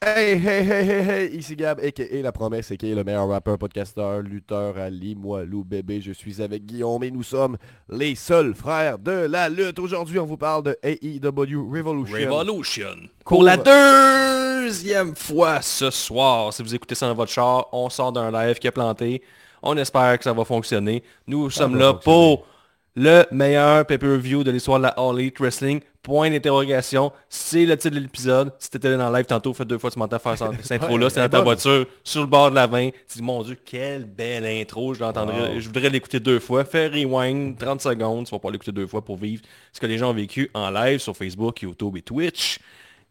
Hey, hey, hey, hey, hey, ici Gab, a.k.a. La Promesse, a.k.a. le meilleur rappeur, podcasteur, lutteur, Ali, moi, Lou, bébé. Je suis avec Guillaume et nous sommes les seuls frères de la lutte. Aujourd'hui, on vous parle de AEW Revolution. Revolution. Pour la deuxième fois ce soir, si vous écoutez ça dans votre char, on sort d'un live qui a planté. On espère que ça va fonctionner. Nous sommes là pour le meilleur pay-per-view de l'histoire de la All Elite Wrestling. Point d'interrogation. C'est le titre de l'épisode. Si t'étais dans le live tantôt, fait deux fois tu m'entends faire cette intro-là. C'est dans ta est bonne. voiture, sur le bord de la 20. Tu dis, mon Dieu, quelle belle intro. Je l'entendrais. Wow. Je voudrais l'écouter deux fois. Fais rewind, 30 secondes. Tu vas pas l'écouter deux fois pour vivre ce que les gens ont vécu en live sur Facebook, YouTube et Twitch.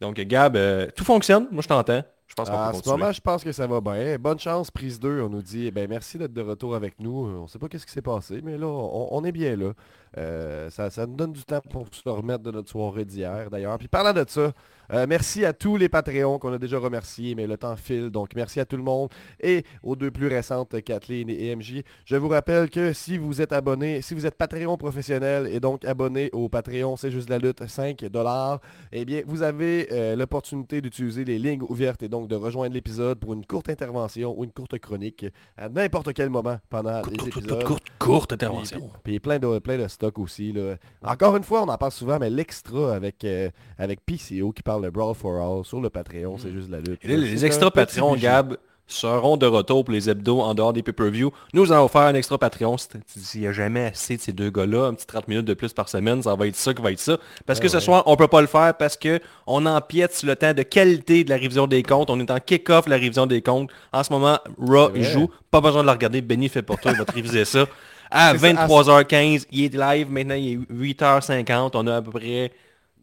Donc, Gab, euh, tout fonctionne. Moi, je t'entends. Je pense qu'on Ah, peut à ce moment, je pense que ça va bien. Bonne chance, prise 2. On nous dit, eh ben, merci d'être de retour avec nous. On sait pas qu'est-ce qui s'est passé, mais là, on, on est bien là. Euh, ça, ça nous donne du temps pour se remettre de notre soirée d'hier, d'ailleurs. Puis parlant de ça, euh, merci à tous les Patreons qu'on a déjà remerciés, mais le temps file. Donc, merci à tout le monde et aux deux plus récentes, Kathleen et MJ. Je vous rappelle que si vous êtes abonné, si vous êtes Patreon professionnel et donc abonné au Patreon, c'est juste la lutte, 5 dollars, eh bien, vous avez euh, l'opportunité d'utiliser les lignes ouvertes et donc de rejoindre l'épisode pour une courte intervention ou une courte chronique à n'importe quel moment pendant Courte, les courte, épisodes. courte, courte, courte Puis- intervention. Puis plein de, plein de stock aussi. Là. Encore une fois, on en parle souvent, mais l'extra avec, euh, avec PCO qui parle de Brawl for All sur le Patreon, c'est juste la lutte. Et les extra un petit Patreon, bijou. Gab, seront de retour pour les hebdos en dehors des pay-per-view. Nous allons faire un extra Patreon. S'il n'y a jamais assez de ces deux gars-là, un petit 30 minutes de plus par semaine, ça va être ça qui va être ça. Parce Ah que ce ouais. soir, on peut pas le faire parce que on empiète sur le temps de qualité de la révision des comptes. On est en kick-off la révision des comptes. En ce moment, Raw, il joue. Pas besoin de le regarder. Benny fait pour toi, il va te réviser ça, à- 23h15, il est live. Maintenant, il est 8h50. On a à peu près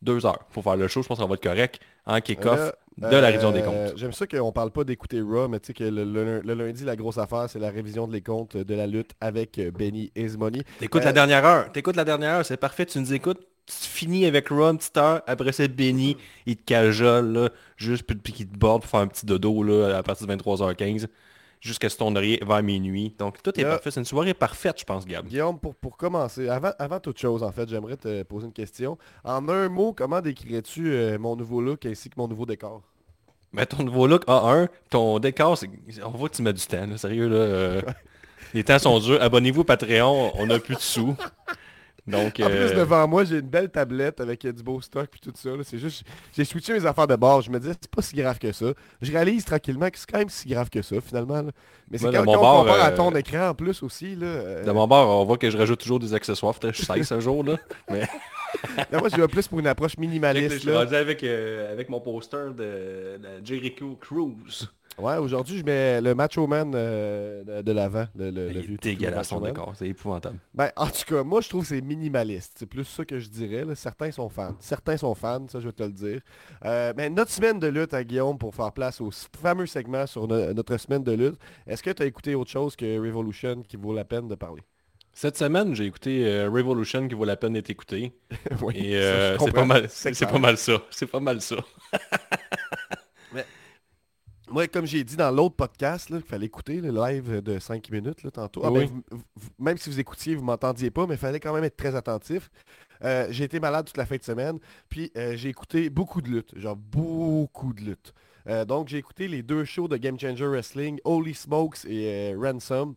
deux heures pour faire le show. Je pense qu'on va être correct en kick-off Là, de la révision des euh, comptes. J'aime ça qu'on parle pas d'écouter Raw, mais tu sais que le, le- le lundi, la grosse affaire, c'est la révision des comptes de la lutte avec euh, Benny Ismoney. T'écoutes Euh, la dernière heure. T'écoutes la dernière heure, c'est parfait. Tu nous écoutes. Tu finis avec Raw une petite heure. Après c'est Benny. Il te cajole, là, juste puis puis qu'il te borde pour faire un petit dodo là, à partir de 23h15. Jusqu'à ce ton oreiller vers minuit. Donc tout est Là- parfait. C'est une soirée parfaite, je pense, Gab. Guillaume, pour, pour commencer, avant, avant toute chose, en fait, j'aimerais te poser une question. En un mot, comment décrirais-tu euh, mon nouveau look ainsi que mon nouveau décor? Mais ton nouveau look A1, ton décor, on voit que tu mets du temps. là. Sérieux, là. euh, les temps sont durs. Abonnez-vous Patreon. On n'a plus de sous. Donc, En euh, plus, devant moi, j'ai une belle tablette avec euh, du beau stock puis tout ça. C'est juste, j'ai switché mes affaires de bord. Je me disais, c'est pas si grave que ça. Je réalise tranquillement que c'est quand même si grave que ça, finalement. là. Mais c'est quand, quand on bord, compare à euh, ton écran en plus aussi. Là, euh, de mon bord, on voit que je rajoute toujours des accessoires. Peut-être que je sais ce jour, là. Mais... moi, je vais plus pour une approche Je minimaliste. suis là. rendu avec, euh, avec mon poster de, de Jericho Cruise. Ouais, aujourd'hui, je mets le Macho Man euh, de, l'avant. Le, le, Il est dégueulasse son décor, c'est épouvantable. Ben, en tout cas, moi, je trouve que c'est minimaliste. C'est plus ça que je dirais. là. Certains sont fans. Certains sont fans, ça, je vais te le dire. Euh, mais notre semaine de lutte à Guillaume pour faire place au fameux segment sur no- notre semaine de lutte. Est-ce que tu as écouté autre chose que Revolution qui vaut la peine de parler? Cette semaine, j'ai écouté euh, Revolution qui vaut la peine d'être écouté. oui, euh, c'est mal, pas mal ça. C'est pas mal ça. Moi, comme j'ai dit dans l'autre podcast, qu'il fallait écouter le live de 5 minutes là, tantôt. Ah, Oui. ben, vous- vous- même si vous écoutiez, vous m'entendiez pas, mais il fallait quand même être très attentif. Euh, j'ai été malade toute la fin de semaine, puis euh, j'ai écouté beaucoup de luttes, genre beaucoup de luttes. Euh, donc j'ai écouté les deux shows de Game Changer Wrestling, Holy Smokes et Ransom.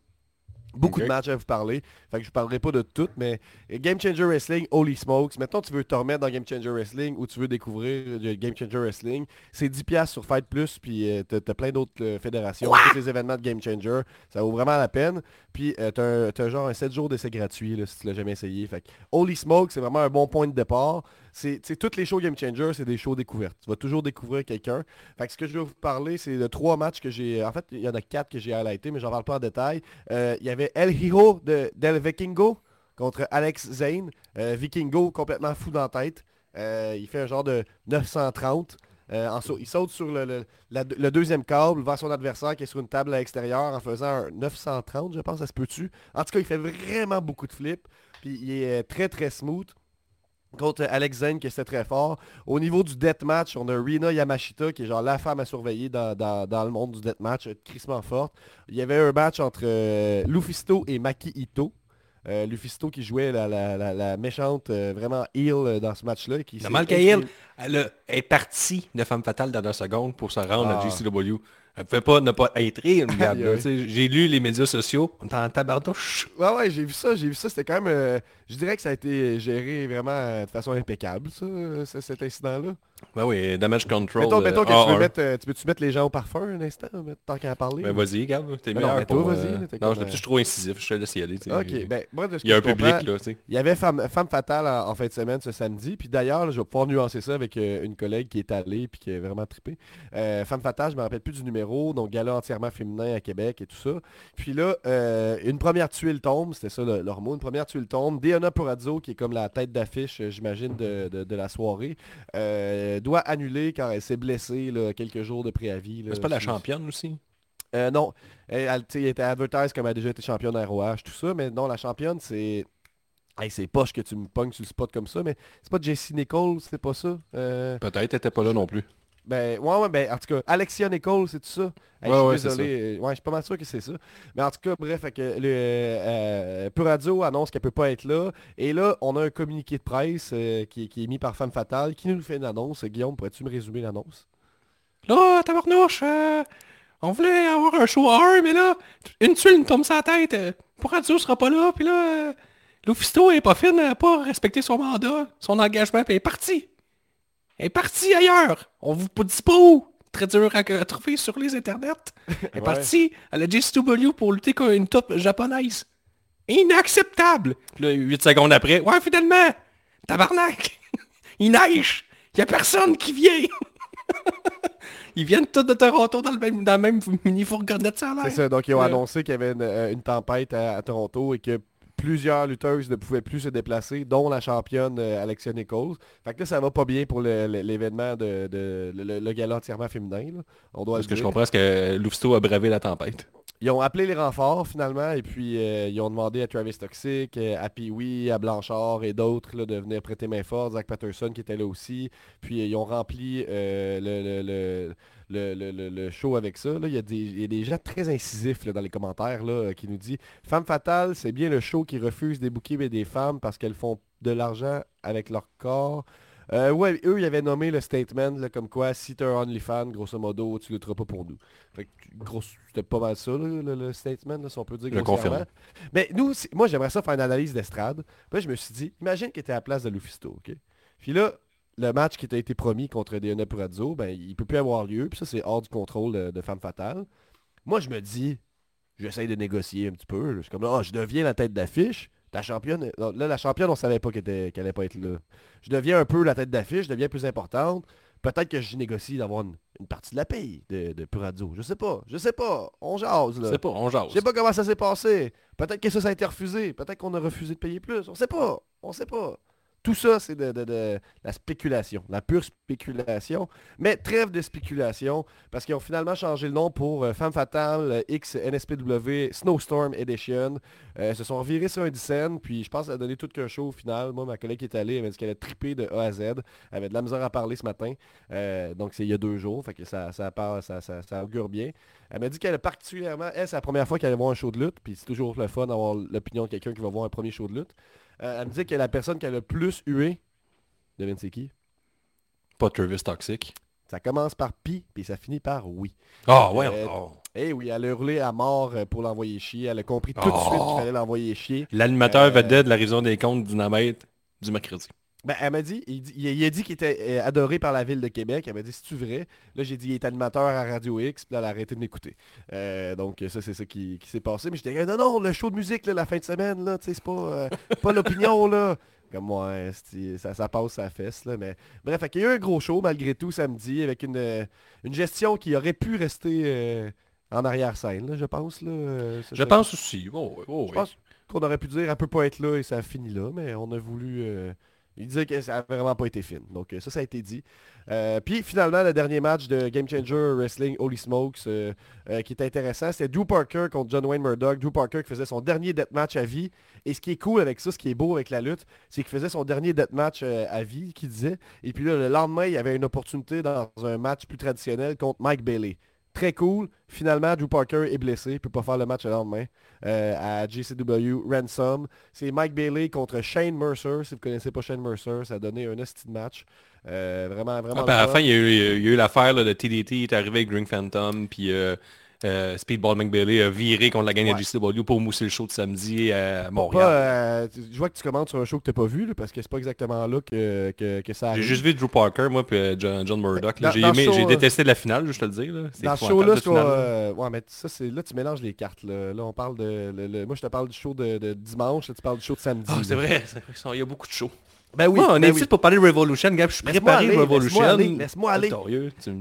Beaucoup de matchs à vous parler. Fait que je ne parlerai pas de toutes, mais Game Changer Wrestling, Holy Smokes. Maintenant, tu veux te remettre dans Game Changer Wrestling ou tu veux découvrir euh, Game Changer Wrestling. C'est 10$ sur Fight Plus, puis euh, t'as t'as plein d'autres euh, fédérations, tous les événements de Game Changer. Ça vaut vraiment la peine. Puis euh, t'as t'as genre un 7 jours d'essai gratuit là, si tu l'as jamais essayé. Fait que Holy Smoke, c'est vraiment un bon point de départ. C'est toutes les shows Game Changer, c'est des shows découvertes. Tu vas toujours découvrir quelqu'un. Fait que ce que je vais vous parler, c'est de trois matchs que j'ai. En fait, il y en a quatre que j'ai highlightés, mais j'en parle pas en détail. Euh, Il y avait El Hero de Del Vikingo contre Alex Zane. Euh, Vikingo complètement fou dans la tête. Euh, il fait un genre de 930. Euh, il saute sur le, deuxième câble vers son adversaire qui est sur une table à l'extérieur en faisant un 930, je pense, ça se peut-tu? En tout cas, il fait vraiment beaucoup de flips. Puis il est euh, très très smooth. Contre Alex Zane qui était très fort. Au niveau du deathmatch, on a Rina Yamashita qui est genre la femme à surveiller dans le monde du deathmatch, euh, crissement forte. Il y avait un match entre euh, Lufisto et Maki Ito. Euh, Lufisto qui jouait la, la- la- la méchante euh, vraiment heel euh, dans ce match-là. qui exprimé- qu'elle elle elle est partie de Femme Fatale dans la seconde pour se rendre Ah. à JCW. Elle ne pouvait pas ne pas être sais, J'ai lu les médias sociaux. On est en tabardouche. Ouais, ouais, j'ai vu ça, j'ai vu ça. C'était quand même... euh, je dirais que ça a été géré vraiment euh, de façon impeccable, ça, euh, ce- cet incident-là. Ben oui, Damage Control. Mettons, mettons que tu A1. veux mettre... euh, tu peux-tu mettre les gens au parfum un instant, tant qu'à parler? Ben vas-y, regarde, t'es Ben meilleur mais toi, pour, vas-y, Non, je suis trop incisif, je te laisse y aller. tu. Ok, ben, moi, de ce Il y a un public, là, tu sais. Il y avait Femme, Femme Fatale en, fin de semaine ce samedi. Puis d'ailleurs, je vais pouvoir nuancer ça avec une collègue qui est allée puis qui est vraiment trippée. Femme Fatale, je me rappelle plus du numéro. Donc gala entièrement féminin à Québec et tout ça. Puis là, une première tuile tombe. C'était ça le- leur mot. Une première tuile tombe. Deonna Purazzo, qui est comme la tête d'affiche, euh, j'imagine, de, de- de la soirée, euh, doit annuler car elle s'est blessée là, quelques jours de préavis. C'est pas la championne aussi? Euh, non, elle, elle, elle était advertise comme elle a déjà été championne ROH, tout ça, mais non, la championne, c'est... Hey, c'est poche que tu me pognes sur le spot comme ça, mais c'est pas Jessie Nichols, c'est pas ça? Euh, Peut-être, t'étais pas là non plus. Ben, ouais, ouais, ben, en tout cas, Alexia Nichols, c'est tout ça? Hey, Ouais, je ouais, suis c'est désolé, euh, ouais, je suis pas mal sûr que c'est ça. Mais en tout cas, bref, que le, euh, Puradio annonce qu'elle peut pas être là. Et là, on a un communiqué de presse euh, qui, qui est mis par Femme Fatale. Qui nous fait une annonce? Guillaume, pourrais-tu me résumer l'annonce? Là, tabarnouche, euh, on voulait avoir un show à un, mais là, une tuile nous tombe sur la tête. Euh, pour Radio sera pas là, puis là, euh, Lufisto est pas fine, elle a pas respecté son mandat, son engagement, puis est partie. Elle est partie ailleurs. On vous dit pas où. Très dur à, à trouver sur les internets. Elle est partie à la JCW pour lutter contre une top japonaise. Inacceptable. Là, 8 secondes après, ouais, finalement, tabarnak, il neige. Il y a personne qui vient. Ils viennent tous de Toronto dans le même, dans le même mini fourgonnette, ça a C'est ça, donc ils ont annoncé qu'il y avait une, euh, une tempête à, à Toronto et que plusieurs lutteuses ne pouvaient plus se déplacer, dont la championne euh, Alexia Nichols. Fait que là, ça va pas bien pour l'événement de, de- le, le- le gala entièrement féminin. là. On doit Parce que je comprends, c'est que Lufisto a bravé la tempête. Ils ont appelé les renforts finalement et puis euh, ils ont demandé à Travis Toxic, euh, à Pee-Wee, à Blanchard et d'autres de venir prêter main forte, Zach Patterson qui était là aussi. Puis euh, ils ont rempli le, le- le- le- show avec ça. là. Il, y a des, il y a des gens très incisifs dans les commentaires là, qui nous disent Femme fatale, c'est bien le show qui refuse des bouquets et des femmes parce qu'elles font de l'argent avec leur corps. Ouais, eux, ils avaient nommé le statement là, comme quoi si t'es un OnlyFan, grosso modo, tu lutteras pas pour nous. C'était pas mal ça, là, le, le statement, là, si on peut dire grossièrement. confirme. Mais nous, moi, j'aimerais ça faire une analyse d'estrade. Puis là, je me suis dit, imagine qu'il était à la place de Lufisto, OK? Puis là, le match qui t'a été promis contre Deonna Purazzo, ben, il peut plus avoir lieu. Puis ça, c'est hors du contrôle de, de Femme Fatale. Moi, je me dis, j'essaye de négocier un petit peu. Je suis comme, ah, je deviens la tête d'affiche. Ta championne, non, là, la championne, on savait pas qu'elle était- qu'elle allait pas être là. Je deviens un peu la tête d'affiche, je deviens plus importante. Peut-être que je négocie d'avoir une, une partie de la paye de, de Purazzo. Je sais pas, je sais pas. On jase, là. C'est pas, on jase. Je sais pas comment ça s'est passé. Peut-être que ça, ça a été refusé. Peut-être qu'on a refusé de payer plus. On sait pas. On sait pas. Tout ça, c'est de, la spéculation, la pure spéculation. Mais trêve de spéculation, parce qu'ils ont finalement changé le nom pour euh, Femme Fatale euh, X NSPW Snowstorm Edition. Euh, se sont revirés sur un puis je pense que ça a donné tout qu'un show au final. Moi, ma collègue qui est allée, elle m'a dit qu'elle a trippé de A à Z. Elle avait de la misère à parler ce matin. Euh, donc c'est il y a deux jours, fait que ça, part- ça, augure bien. Elle m'a dit qu'elle a particulièrement, c'est la première fois qu'elle allait voir un show de lutte, puis c'est toujours le fun d'avoir l'opinion de quelqu'un qui va voir un premier show de lutte. Euh, elle me dit que la personne qu'elle a le plus hué, devine c'est qui? Pas Travis Toxic. Ça commence par pi, puis ça finit par oui. Ah ouais. Euh, oh. Eh oui, elle a hurlé à mort euh, pour l'envoyer chier. Elle a compris tout de Oh. suite qu'il fallait l'envoyer chier. L'animateur Euh, vedette de la révision des comptes Dynamite du mercredi. Ben, elle m'a dit, il, dit- il- il a dit qu'il était euh, adoré par la ville de Québec. Elle m'a dit, c'est-tu vrai? Là, j'ai dit, il est animateur à Radio X, puis là, elle a arrêté de m'écouter. Euh, donc, ça, c'est ça qui, qui s'est passé. Mais j'étais, non, non, le show de musique, là, la fin de semaine, là, tu sais, c'est pas, euh, pas l'opinion, là. Comme moi, hein, ça, ça passe sa fesse, là. Mais bref, qu'il y a eu un gros show, malgré tout, samedi, avec une, une gestion qui aurait pu rester euh, en arrière-scène, je pense, là. Je pense aussi. Oh, oh, je pense qu'on aurait pu dire, elle peut pas être là et ça a fini là, mais on a voulu... il disait que ça avait vraiment pas été fine. Donc euh, ça, ça a été dit. Euh, puis finalement, le dernier match de Game Changer Wrestling Holy Smokes, euh, qui est intéressant, c'était Drew Parker contre John Wayne Murdoch. Drew Parker qui faisait son dernier deathmatch à vie. Et ce qui est cool avec ça, ce qui est beau avec la lutte, c'est qu'il faisait son dernier deathmatch à vie, qu'il disait. Et puis là, le lendemain, il y avait une opportunité dans un match plus traditionnel contre Mike Bailey. Très cool. Finalement, Drew Parker est blessé, il peut pas faire le match le lendemain euh, à JCW Ransom. C'est Mike Bailey contre Shane Mercer. Si vous connaissez pas Shane Mercer, ça a donné un esti de match. Euh, vraiment, vraiment. Ah, ben, à la fin, il y a eu, l'affaire de TDT, il est arrivé avec Green Phantom, puis euh, Speedball McBailey a viré contre la gang Ouais. de JCW pour mousser le show de samedi à Pas, Montréal. euh, tu- je vois que tu commentes sur un show que t'as pas vu, là, parce que c'est pas exactement là que, que, que ça J'ai arrive. juste vu Drew Parker, moi, puis euh, John, John Murdoch. J'ai j'ai détesté la finale, je te le dis. Là. Dans ce show-là, euh, ouais, mais ça, là, tu mélanges les cartes. Là, Là, on parle de... le- le- moi, je te parle du show de, de dimanche, là, tu parles du show de samedi. Ah, c'est vrai, il y a beaucoup de shows. Ben oui, Moi, on ben est oui. ici pour parler de Revolution, gars. Je suis préparé aller, Revolution. laisse-moi aller, laisse-moi aller.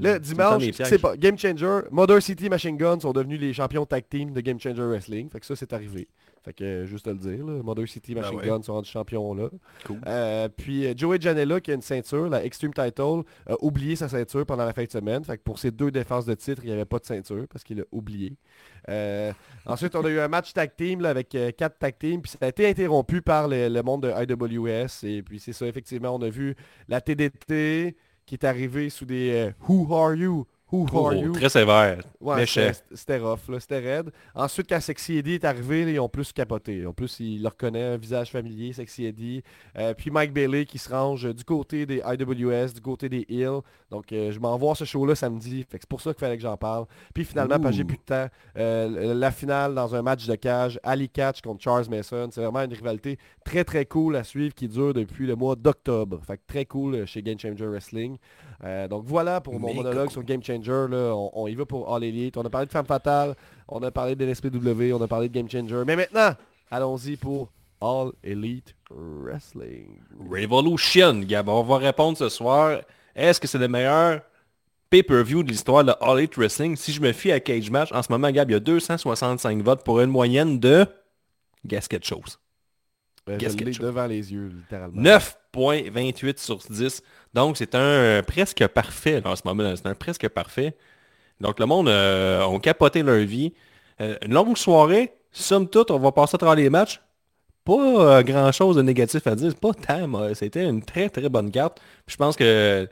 Là, dimanche, pas, Game Changer, Mother City Machine Gun sont devenus les champions tag team de Game Changer Wrestling. Fait que ça, c'est arrivé. Fait que, euh, juste à le dire, là, Mother City Ben Machine ouais. Gun sont rendus champions là. Cool. Euh, puis euh, Joey Janela, qui a une ceinture, la Extreme Title, a oublié sa ceinture pendant la fin de semaine. Fait que pour ses deux défenses de titre, il n'y avait pas de ceinture parce qu'il l'a oublié. Euh, ensuite, on a eu un match tag team avec euh, quatre tag teams. Puis ça a été interrompu par le, le monde de IWS. Et puis c'est ça, effectivement, on a vu la TDT qui est arrivée sous des euh, Who are you? Who Oh, are you? Très sévère. Ouais, c'était- rough, c'était raide. Ensuite, quand Sexy Eddie est arrivé, là, ils ont plus capoté. En plus, il le reconnaît, un visage familier, Sexy Eddie. Euh, puis Mike Bailey qui se range du côté des IWS, du côté des Hills. Donc, euh, je m'en vais voir ce show-là samedi. Fait que c'est pour ça qu'il fallait que j'en parle. Puis finalement, parce que j'ai plus de temps, euh, la finale dans un match de cage, Ali Catch contre Charles Mason. C'est vraiment une rivalité très très cool à suivre qui dure depuis le mois d'octobre. Fait que très cool chez Game Changer Wrestling. Euh, donc voilà pour mon monologue sur Game Changer. Là, on, on y va pour All Elite. On a parlé de Femme Fatale, on a parlé de l'SPW, on a parlé de Game Changer. Mais maintenant, allons-y pour All Elite Wrestling. Revolution, Gab. On va répondre ce soir. Est-ce que c'est le meilleur pay-per-view de l'histoire de All Elite Wrestling? Si je me fie à Cage Match, en ce moment, Gab, il y a 265 votes pour une moyenne de... Guess quelque Euh, je l'ai tu- devant les yeux, littéralement. 9.28 sur 10. Donc, c'est un euh, presque parfait en ce moment. C'est un presque parfait. Donc, le monde euh, ont capoté leur vie. Euh, une longue soirée. Somme toute, on va passer à travers les matchs. Pas grand-chose de négatif à dire. Pas tant. moi. C'était une très, très bonne carte. Puis je pense que euh,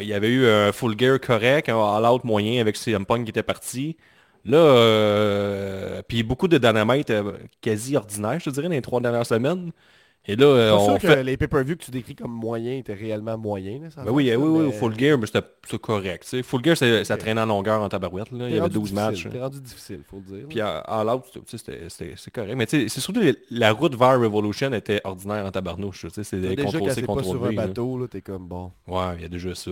il y avait eu un full gear correct, un all-out moyen avec CM Punk qui était parti. Là, euh, puis beaucoup de dynamite euh, quasi ordinaire, je te dirais, dans les trois dernières semaines. Et là, euh, on sûr que fait... les pay-per-view que tu décris comme moyens étaient réellement moyens. là, ça Ben oui, va, oui, ça, oui, mais Full Gear, mais c'était correct. tu sais. Full Gear, ça traînait en longueur en tabarouette. Là. Il y avait rendu 12 difficile, matchs. T'es rendu difficile, faut le dire. Puis c'était- c'était- c'est correct. Mais c'est surtout la route vers Revolution était ordinaire en tabarnouche. C'est des déjà contrôle quand C, sur un bateau, là, t'es comme bon. Ouais, il y a déjà ça.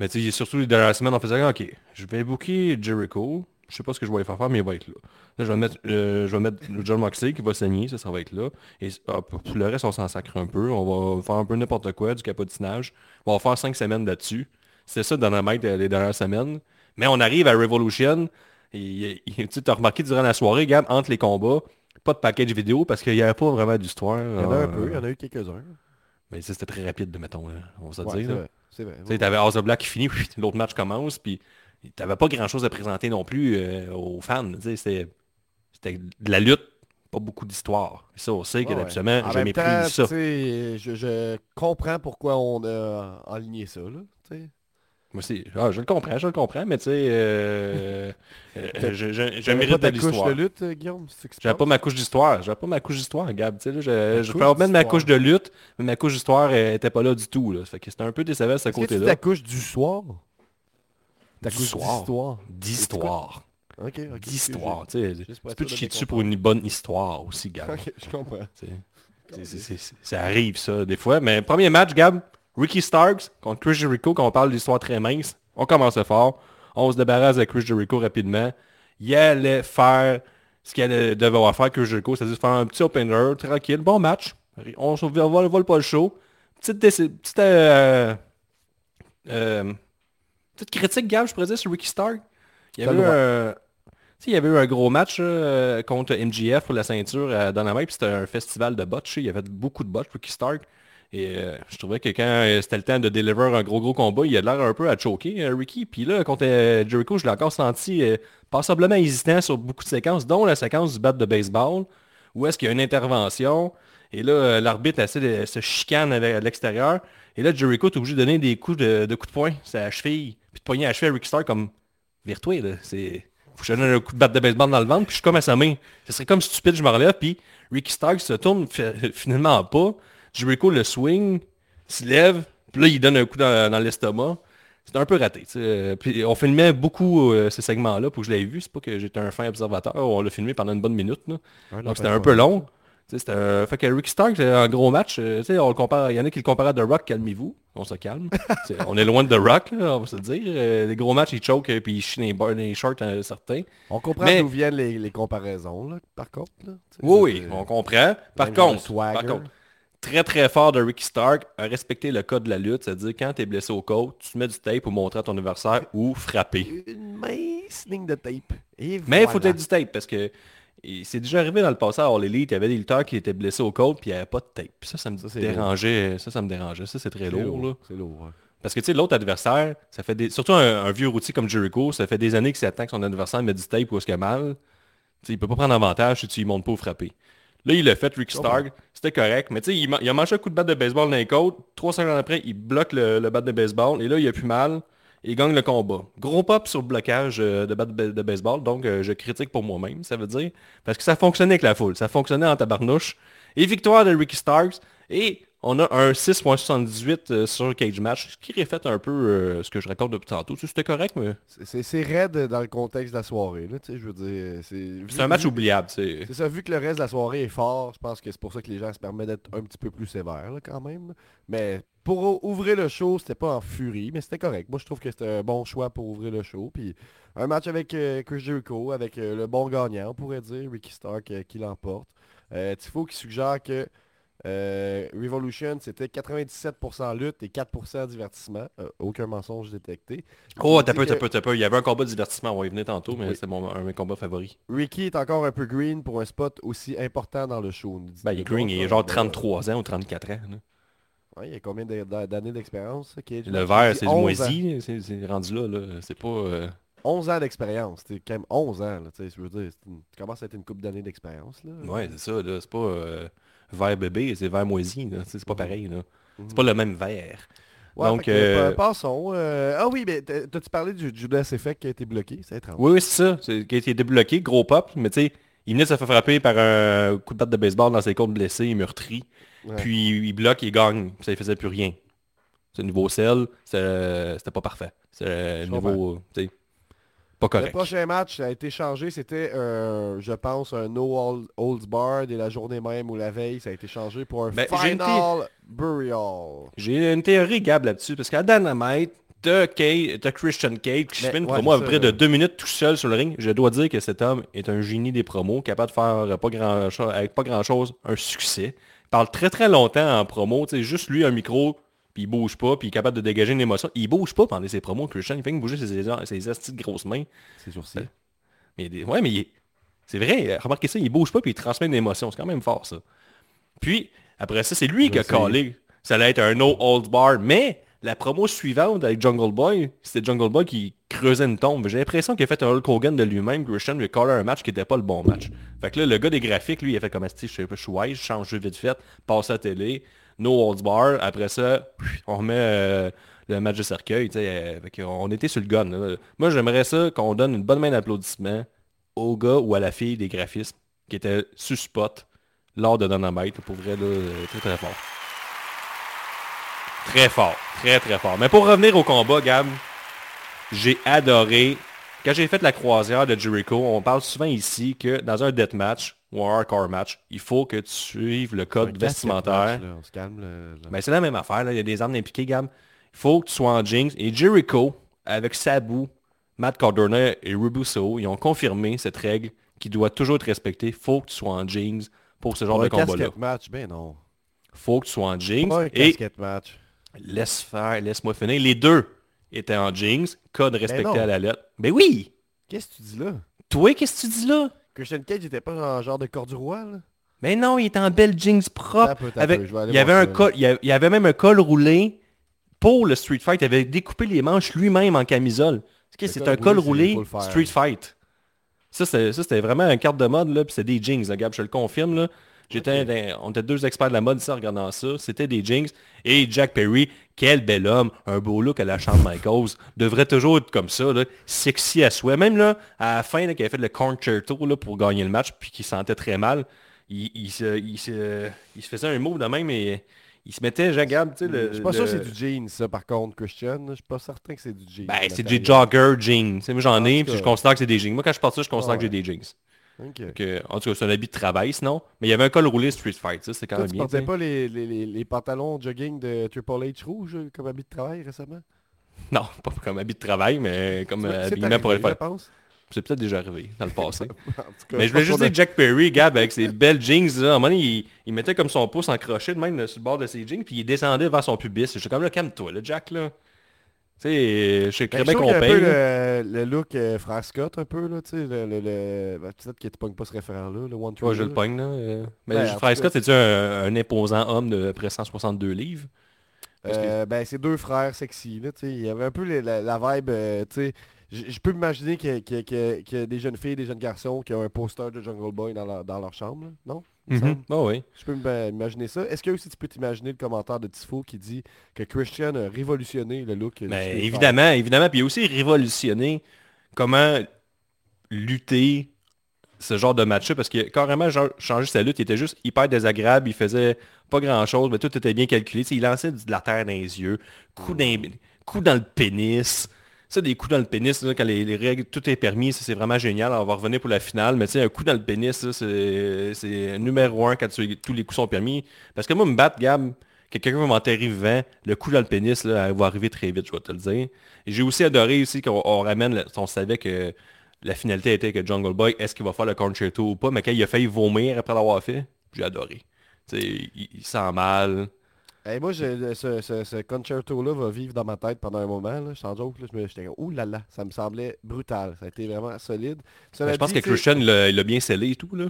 Mais tu sais, surtout les dernières semaines, on faisait OK, je vais booker Jericho. Je sais pas ce que je vais lui faire faire, mais il va être là. Là, je vais mettre, euh, je vais mettre John Moxley qui va saigner, ça, ça va être là. Et ah, pour le reste, on s'en sacre un peu. On va faire un peu n'importe quoi, du capotinage. On va faire cinq semaines là-dessus. C'est ça Dynamite euh, les dernières semaines. Mais on arrive à Revolution. Et, et, tu as remarqué durant la soirée, Gab, entre les combats, pas de package vidéo parce qu'il n'y avait pas vraiment d'histoire. Il y en a un Euh, peu, il y en a eu quelques-uns. Mais ça, c'était très rapide, mettons. là, On va se Ouais, dire. c'est vrai. C'est vrai. Tu sais, t'avais House of Black qui finit, l'autre match commence, puis t'avais pas grand chose à présenter non plus euh, aux fans. C'était de la lutte, pas beaucoup d'histoire. Ça, on sait que absolument En j'ai même mépris ça. Je, je comprends pourquoi on a aligné ça. Là. Moi aussi, ah, je le comprends, je le comprends, mais tu sais, euh, euh, je, je, je T'avais mérite pas de ta couche l'histoire. de lutte, euh, Guillaume J'avais pas ma couche d'histoire. J'avais pas ma couche d'histoire, Gab. Tu sais, je, je remettre ma couche de lutte, mais ma couche d'histoire elle était pas là du tout. Là. Fait que c'était un peu décevant ce côté-là. ta couche du soir Ta Du couche soir. D'histoire. D'histoire? Ok, ok. D'histoire. Tu peux te chier dessus pour une bonne histoire aussi, Gab. Ok, je comprends. Ça arrive ça des fois. Mais premier match, Gab, Ricky Starks contre Chris Jericho, quand on parle d'histoire très mince, on commence fort. On se débarrasse de Chris Jericho rapidement. Il allait faire ce qu'il allait- devait avoir faire Chris Jericho, c'est-à-dire faire un petit opener, tranquille, bon match. On ne vole, vole pas le show. Petite, petite, euh, euh, petite critique, Gab, je pourrais dire, sur Ricky Stark. Il y avait eu un- il y avait eu un gros match euh, contre MGF pour la ceinture à Dynamite, puis c'était un festival de botch. Il y avait beaucoup de botch, Ricky Stark. Et euh, je trouvais que quand euh, c'était le temps de deliver un gros gros combat, il a l'air un peu à choquer, Ricky. Puis là, contre Jericho, je l'ai encore senti passablement hésitant sur beaucoup de séquences, dont la séquence du bat de baseball, où est-ce qu'il y a une intervention. Et là, l'arbitre essaie de se chicane à l'e- à l'extérieur. Et là, Jericho est obligé de donner des coups de, de coups de poing, sa cheville, puis de poigner à cheville à Ricky Stark comme vire-toi, là. C'est... Faut que je donne un coup de batte de baseball dans le ventre, puis je suis comme à sa main. Ce serait comme stupide, je me relève, puis Ricky Stark se tourne finalement pas. Jericho le swing, se lève, puis là, il donne un coup dans, dans l'estomac. C'était un peu raté. Puis on filmait beaucoup euh, ces segments-là pour que je l'ai vu. C'est pas que j'étais un fin observateur. On l'a filmé pendant une bonne minute. Là. Donc c'était un peu long. Un... Fait que Ricky Stark, c'est un gros match. Euh, on le compare... Il y en a qui le comparent à The Rock, calmez-vous. On se calme. on est loin de The Rock, là, on va se le dire. Euh, les gros matchs, ils choke et puis ils chient les, les shorts certains. On comprend d'où viennent les, les comparaisons, là, par contre. Là. Oui, oui, on comprend. Par contre, par contre, très très fort de Ricky Stark à respecter le code de la lutte, c'est-à-dire quand tu es blessé au côte, tu mets du tape pour montrer à ton adversaire ou frapper. Une mince ligne de tape. Mais il faut être du tape parce que c'est déjà arrivé dans le passé à All Elite, il y avait des lutteurs qui étaient blessés au côte puis il n'y avait pas de tape. ça, ça me dérangeait. Ça, ça me dérangeait. Ça, c'est très lourd. C'est lourd. Parce que tu sais, l'autre adversaire, ça fait des... surtout un, vieux routier comme Jericho, ça fait des années qu'il s'attend que son adversaire mette du tape ou est-ce qu'il a mal. Il il peut pas prendre avantage si tu ne montes pas ou frapper. Là, il l'a fait, Rick Stark. C'était correct. Mais tu sais, il, a mangé un coup de batte de baseball dans les côtes. Trois secondes après, il bloque le, le batte de baseball. Et là, il a plus mal. Il gagne le combat. Gros pop sur le blocage euh, de de baseball. Donc, euh, je critique pour moi-même, ça veut dire. Parce que ça fonctionnait avec la foule. Ça fonctionnait en tabarnouche. Et victoire de Ricky Starks. Et on a un 6.78 euh, sur Cage Match, ce qui reflète un peu euh, ce que je raconte depuis tantôt. C'était correct, mais... C'est raide dans le contexte de la soirée, là, je veux dire... C'est un match oubliable, C'est ça, vu que le reste de la soirée est fort, je pense que c'est pour ça que les gens se permettent d'être un petit peu plus sévères, quand même. Mais pour ouvrir le show, c'était pas en furie, mais c'était correct. Moi, je trouve que c'était un bon choix pour ouvrir le show. Puis un match avec euh, Chris Jericho, avec le bon gagnant, on pourrait dire, Ricky Stark qui l'emporte. Tifo qui suggère que euh, Revolution, c'était 97% lutte et 4% divertissement. Euh, aucun mensonge détecté. Oh, t'as peu, t'as peu, t'as peu. Il y avait un combat de divertissement, on va y venir tantôt, mais c'est mon un combat favori. Ricky est encore un peu green pour un spot aussi important dans le show. Ben, il est green, il est genre 33 ans ou 34 ans. Ouais, il y a combien d'années d'expérience Le vert, c'est du moisi, c'est rendu là. là. C'est pas... 11 euh, ans d'expérience, c'est quand même 11 ans, là, je veux dire, tu commences à être une couple d'années d'expérience. Ouais, c'est ça, là, c'est pas vert bébé, c'est vert moisi. C'est pas pareil. C'est pas le même vert. Donc, euh, passons. Euh, ah oui, mais t'as-tu parlé du Judas Effect qui a été bloqué? C'est étrange. Oui, oui c'est ça. Qui a été débloqué, gros pop. Mais tu sais, il venait de se faire frapper par un coup de batte de baseball dans ses côtes blessées et Puis il bloque, il gagne. Puis ça ne faisait plus rien. C'est un nouveau sel. C'était pas parfait. C'est un nouveau... Le prochain match a été changé. C'était, je pense, un No Holds Bar dès la journée même ou la veille. Ça a été changé pour un ben, Final Burial. J'ai une théorie, Gab, là-dessus. Parce qu'à Dynamite, t'as, Christian Cage qui se fait une promo à près de deux minutes tout seul sur le ring. Je dois dire que cet homme est un génie des promos, capable de faire pas grand avec pas grand-chose un succès. Il parle très très longtemps en promo. Juste lui, un micro, puis il bouge pas, puis il est capable de dégager une émotion. Il bouge pas pendant ses promos, Christian. Il fait que bouger ses, ses de grosses mains. C'est sourcils. Euh, mais, ouais, mais c'est vrai, remarquez ça, il bouge pas, puis il transmet une émotion. C'est quand même fort, ça. Puis, après ça, c'est lui qui a collé. Ça allait être un no old bar, mais la promo suivante avec Jungle Boy, c'était Jungle Boy qui creusait une tombe. J'ai l'impression qu'il a fait un Hulk Hogan de lui-même. Christian lui a un match qui n'était pas le bon match. Fait que là, le gars des graphiques, lui, il a fait comme si je sais pas, je je change vite fait, passe à la télé no holds bar. Après ça, on remet euh, le match de cercueil. Euh, on était sur le gun. Moi, j'aimerais ça qu'on donne une bonne main d'applaudissement au gars ou à la fille des graphismes qui était sur spot lors de Dynamite. Pour vrai, là, très très fort. Très fort. Très très fort. Mais pour revenir au combat, Gab, j'ai adoré. Quand j'ai fait la croisière de Jericho, on parle souvent ici que dans un deathmatch, ou un hardcore match, il faut que tu suives le code vestimentaire. on se calme. Ben, c'est la même affaire. Il y a des armes impliquées, Gab. Il faut que tu sois en jeans. Et Jericho, avec Sabu, Matt Cardona et Rubuso, ils ont confirmé cette règle qui doit toujours être respectée. Il faut que tu sois en jeans pour ce genre de combat-là. match, ben non. faut que tu sois en jeans. Pas un et match. Laisse faire, laisse-moi finir. Les deux étaient en jeans, code ben respecté à la lettre. Ben oui! Qu'est-ce que tu dis là? Toi, qu'est-ce que tu dis là? Christian Cage n'était pas un genre de corps du roi, là? Mais non, il était en belle jeans propre. il, y avait un col, il, y avait, même un col roulé pour le Street Fight. Il avait découpé les manches lui-même en camisole. C'est un col roulé Street Fight? Ça, c'était vraiment un carte de mode, là, puis c'est des jeans, là, Gab, je le confirme. Là. J'étais on était deux experts de la mode ici en regardant ça. C'était des Jinx. Et Jack Perry, quel bel homme, un beau look à la Shawn Michaels. Devrait toujours être comme ça, là, sexy à souhait. Même là, à la fin, là, qu'il avait fait le concerto là, pour gagner le match, puis qu'il sentait très mal, il, il se, il, se, il se faisait un move de même, mais il se mettait, je regarde, tu sais, le... Je suis pas sûr que c'est du jean, ça, par contre, Christian. Je suis pas certain que c'est du jean. Ben, c'est des jogger jeans. Moi, j'en En ai, puis je considère que c'est des jeans. Moi, quand je porte ça, je considère Ah que j'ai ouais. des jeans. En tout cas, c'est un habit de travail, sinon. Mais il y avait un col roulé Street Fight, ça, c'est quand Toi, même tu bien. portais tu sais. pas les, les, pantalons jogging de Triple H rouge euh, comme habit de travail récemment? Non, pas comme habit de travail, mais comme euh, habillement pour le faire. C'est peut-être déjà arrivé dans le passé. Cas, mais je voulais juste dire Jack Perry, Gab, avec ses belles jeans, là, à un moment donné, il, il mettait comme son pouce en crochet de même sur le bord de ses jeans, puis il descendait vers son pubis. J'étais comme là, calme-toi, là, Jack, là. Tu sais, je sais Ben, je bien trouve qu'on un paye. peu le, le look euh, frère Scott un peu là, tu sais, le, le, le- ben, peut-être que tu pognes pas ce référent-là, le One Tree. Ouais, je le pogne, là. euh. Mais Ouais, en Frère Scott, c'est-tu un, un imposant homme de près 162 livres? Que- Euh, ben, c'est deux frères sexy, là, tu sais. Il y avait un peu la, la vibe, euh, tu sais. Je peux m'imaginer qu'il y, a- y y des jeunes filles, des jeunes garçons qui ont un poster de Jungle Boy dans leur, dans leur chambre, là, non? Ah oui. Je peux m'a- m'imaginer ça. Est-ce que aussi tu peux t'imaginer le commentaire de Tifo qui dit que Christian a révolutionné le look Ben, évidemment, évidemment. Puis il a aussi révolutionné comment lutter ce genre de match-là, parce qu'il a carrément changé sa lutte. Il était juste hyper désagréable. Il faisait pas grand-chose, mais tout était bien calculé. Il lançait de la terre dans les yeux, coups dans, coups dans le pénis. Ça, des coups dans le pénis, là, quand les, les règles, tout est permis, c'est vraiment génial. On va revenir pour la finale, mais tu sais, un coup dans le pénis, c'est numéro un quand tous les coups sont permis. Parce que moi, me battre, Gab, que quelqu'un va m'enterrer vivant, le coup dans le pénis, là, va arriver très vite, je vais te le dire. J'ai aussi adoré aussi qu'on on ramène, on savait que la finalité était que Jungle Boy, est-ce qu'il va faire le concerto ou pas, mais quand il a failli vomir après l'avoir fait, j'ai adoré. Tu sais, il, il sent mal. Hey, moi, je- ce, ce- ce concerto-là va vivre dans ma tête pendant un moment. Là, sans joke, là, je me j'étais comme, ouh là là, ça me semblait brutal. Ça a été vraiment solide. Mais je pense dit, que Christian, il l'a bien scellé et tout, là.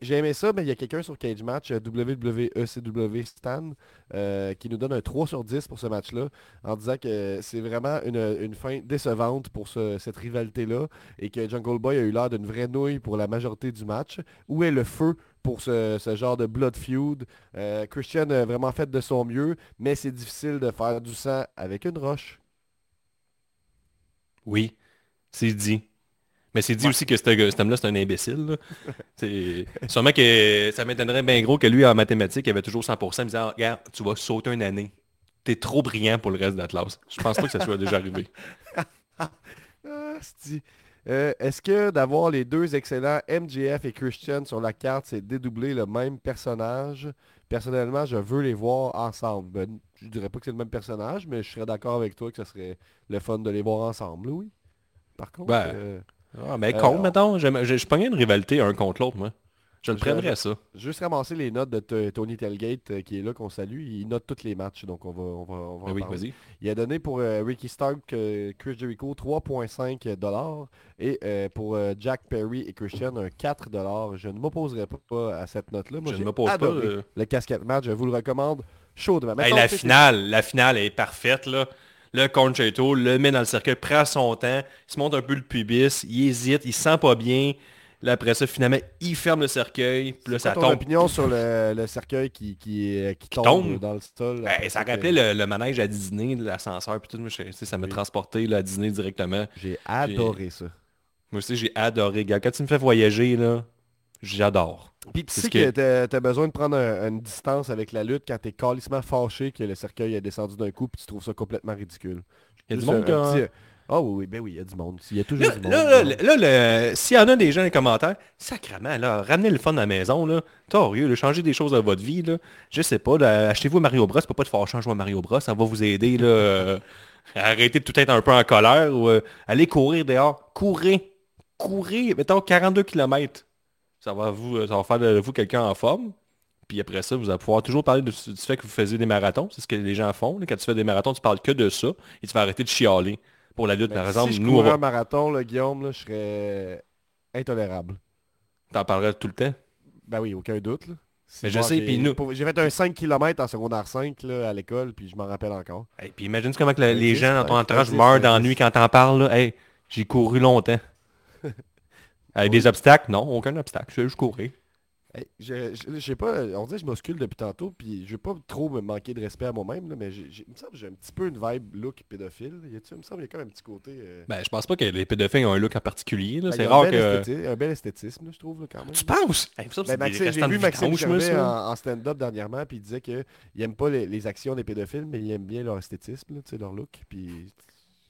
J'ai aimé ça, mais il y a quelqu'un sur Cage Match, euh, WWECW Stan, euh, qui nous donne un 3 sur 10 pour ce match-là, en disant que c'est vraiment une, une fin décevante pour ce- cette rivalité-là, et que Jungle Boy a eu l'air d'une vraie nouille pour la majorité du match. Où est le feu pour ce, ce genre de blood feud? Euh, Christian a vraiment fait de son mieux, mais c'est difficile de faire du sang avec une roche. Oui, c'est dit. Mais c'est dit aussi que cet homme-là, c'est un imbécile. Sûrement que ça m'étonnerait bien gros que lui, en mathématiques, il avait toujours 100%. Il me disait, Ah, regarde, tu vas sauter une année. T'es trop brillant pour le reste de la classe. Je pense pas que ça soit déjà arrivé. Ah. Euh, Est-ce que d'avoir les deux excellents MJF et Christian sur la carte, c'est dédoubler le même personnage? Personnellement, je veux les voir ensemble. Ben, je dirais pas que c'est le même personnage, mais je serais d'accord avec toi que ce serait le fun de les voir ensemble, oui. Par contre, Ben, euh, Ah, mais Euh, contre, on- mettons, je, je pognais une rivalité un contre l'autre, moi. Je le prendrais, ça. juste ramasser les notes de Tony Telgate euh, qui est là, qu'on salue. Il note tous les matchs, donc on va, on va, on va Ben en oui, parler. vas-y. Il a donné pour euh, Ricky Stark, euh, Chris Jericho 3.5 dollars et euh, pour Jack Perry et Christian un 4 dollars. Je ne m'opposerai pas, à cette note-là. Moi, Je ne m'oppose pas, le casquette match. Je vous le recommande chaudement. Hey, la finale, la finale est parfaite, là. Le concerto, le met dans le cercueil, prend son temps, il se monte un peu le pubis, il hésite, il se sent pas bien. Là, après ça, finalement, il ferme le cercueil, puis là, ça ton tombe. opinion sur le, le cercueil qui, qui, euh, qui tombe, tombe? dans le sol? Ben, ça rappelait le, le manège à Disney, l'ascenseur, puis tout. Moi, je- ça m'a Oui. transporté là, à Disney directement. J'ai adoré ça. Moi aussi, j'ai adoré. Gars, quand tu me fais voyager, là, j'adore. Puis tu sais que- que t'as as besoin de prendre un- une distance avec la lutte quand t'es calissement fâché que le cercueil est descendu d'un coup puis tu trouves ça complètement ridicule. Il y a du monde un- qui un a- petit- Ah oui, oui, ben oui, il y a du monde. Il y a toujours Là, du monde. là, s'il y en a des gens dans les commentaires, sacrement, là, ramenez le fun à la maison, là. Torieux, là, changez des choses dans votre vie, là. Je sais pas, achetez-vous Mario Bros, c'est pas de fâcher en jouant à Mario Bros, ça va vous aider, là, euh, à arrêter de tout être un peu en colère, ou euh, allez courir dehors. Courez, courez, mettons 42 km. Ça va, vous, euh, ça va faire de vous quelqu'un en forme. Puis après ça, vous allez pouvoir toujours parler de- du fait que vous faisiez des marathons. C'est ce que les gens font. là. Quand tu fais des marathons, tu parles que de ça. Et tu vas arrêter de chialer. Pour la lutte, Ben, par exemple, si je nous, on courais va... un marathon, là, Guillaume, là, je serais intolérable. T'en parlerais tout le temps? Ben oui, aucun doute. là. Mais je sais, j'ai- puis nous- J'ai fait un 5 km en secondaire 5 là, à l'école, puis je m'en rappelle encore. Hey, puis imagine comment que la- les gens dans ton entourage meurent d'ennui quand t'en parles. Là. Hey, j'ai couru longtemps. Avec des obstacles? Non, aucun obstacle. Je juste courir. Hey, je, je, je sais pas, on dirait que je m'oscule depuis tantôt, puis je veux pas trop me manquer de respect à moi-même, là, mais il me semble que j'ai un petit peu une vibe look pédophile. Y il me semble qu'il y a quand même un petit côté... euh, Ben, je pense pas que les pédophiles ont un look en particulier. ben, C'est a un rare bel que... un bel esthétisme, là, je trouve, là, quand même. Tu penses? Hey, Ben, j'ai vu Maxime Gervais en, en stand-up dernièrement, puis il disait qu'il aime pas les, les actions des pédophiles, mais il aime bien leur esthétisme, là, leur look. Puis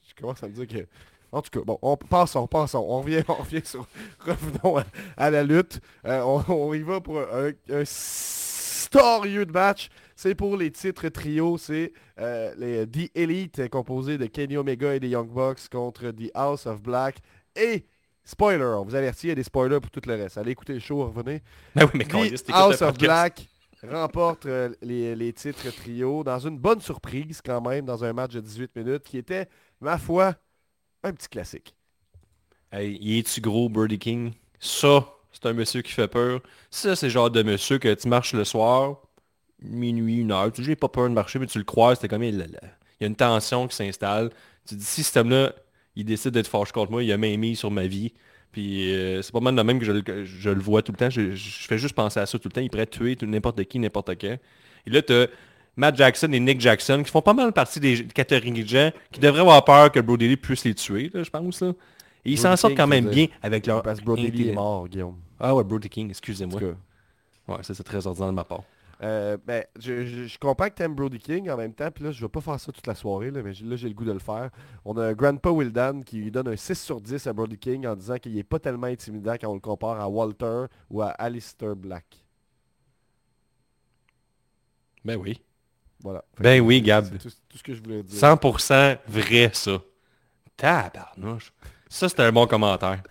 je commence à me dire que... En tout cas, bon, on passons, passons. On revient, on revient sur... Revenons à, à la lutte. Euh, on, on y va pour un, un storieux de match. C'est pour les titres trio. C'est euh, les The Elite, composé de Kenny Omega et des Young Bucks contre The House of Black. Et, spoiler, on vous avertit, il y a des spoilers pour tout le reste. Allez écouter le show, revenez. Ben oui, mais The House of. Black remporte euh, les, les titres trio dans une bonne surprise quand même, dans un match de 18 minutes qui était, ma foi, un petit classique. Hey, il est-tu gros, Birdie King? Ça, c'est un monsieur qui fait peur. Ça, c'est le genre de monsieur que tu marches le soir, minuit, une heure. Tu dis, j'ai pas peur de marcher, mais tu le croises, c'était comme, il y a une tension qui s'installe. Tu dis, si cet homme-là, il décide d'être fâché contre moi, il a main mise sur ma vie. Puis euh, c'est pas mal de même que je, le- vois tout le temps. Je, fais juste penser à ça tout le temps. Il pourrait tuer n'importe qui, n'importe quand. Et là, tu as Matt Jackson et Nick Jackson qui font pas mal partie des catégories de gens qui devraient avoir peur que Brody Lee puisse les tuer, là, je pense. Là. Et ils s'en sortent quand même bien avec leur... Parce que Brody Lee est mort, Guillaume. Ah ouais, Brody King, excusez-moi. Ouais, ça c'est très ordinaire de ma part. Euh, ben, je, je, je comprends que t'aimes Brody King en même temps, puis là, je vais pas faire ça toute la soirée, là, mais là, j'ai le goût de le faire. On a Grandpa Wildan qui lui donne un 6 sur 10 à Brody King en disant qu'il est pas tellement intimidant quand on le compare à Walter ou à Alistair Black. Ben oui. Voilà. Fait Ben que oui, Gab. C'est tout, tout ce que je voulais dire. 100% vrai, ça. Tabarnouche. Ça, c'était un bon commentaire.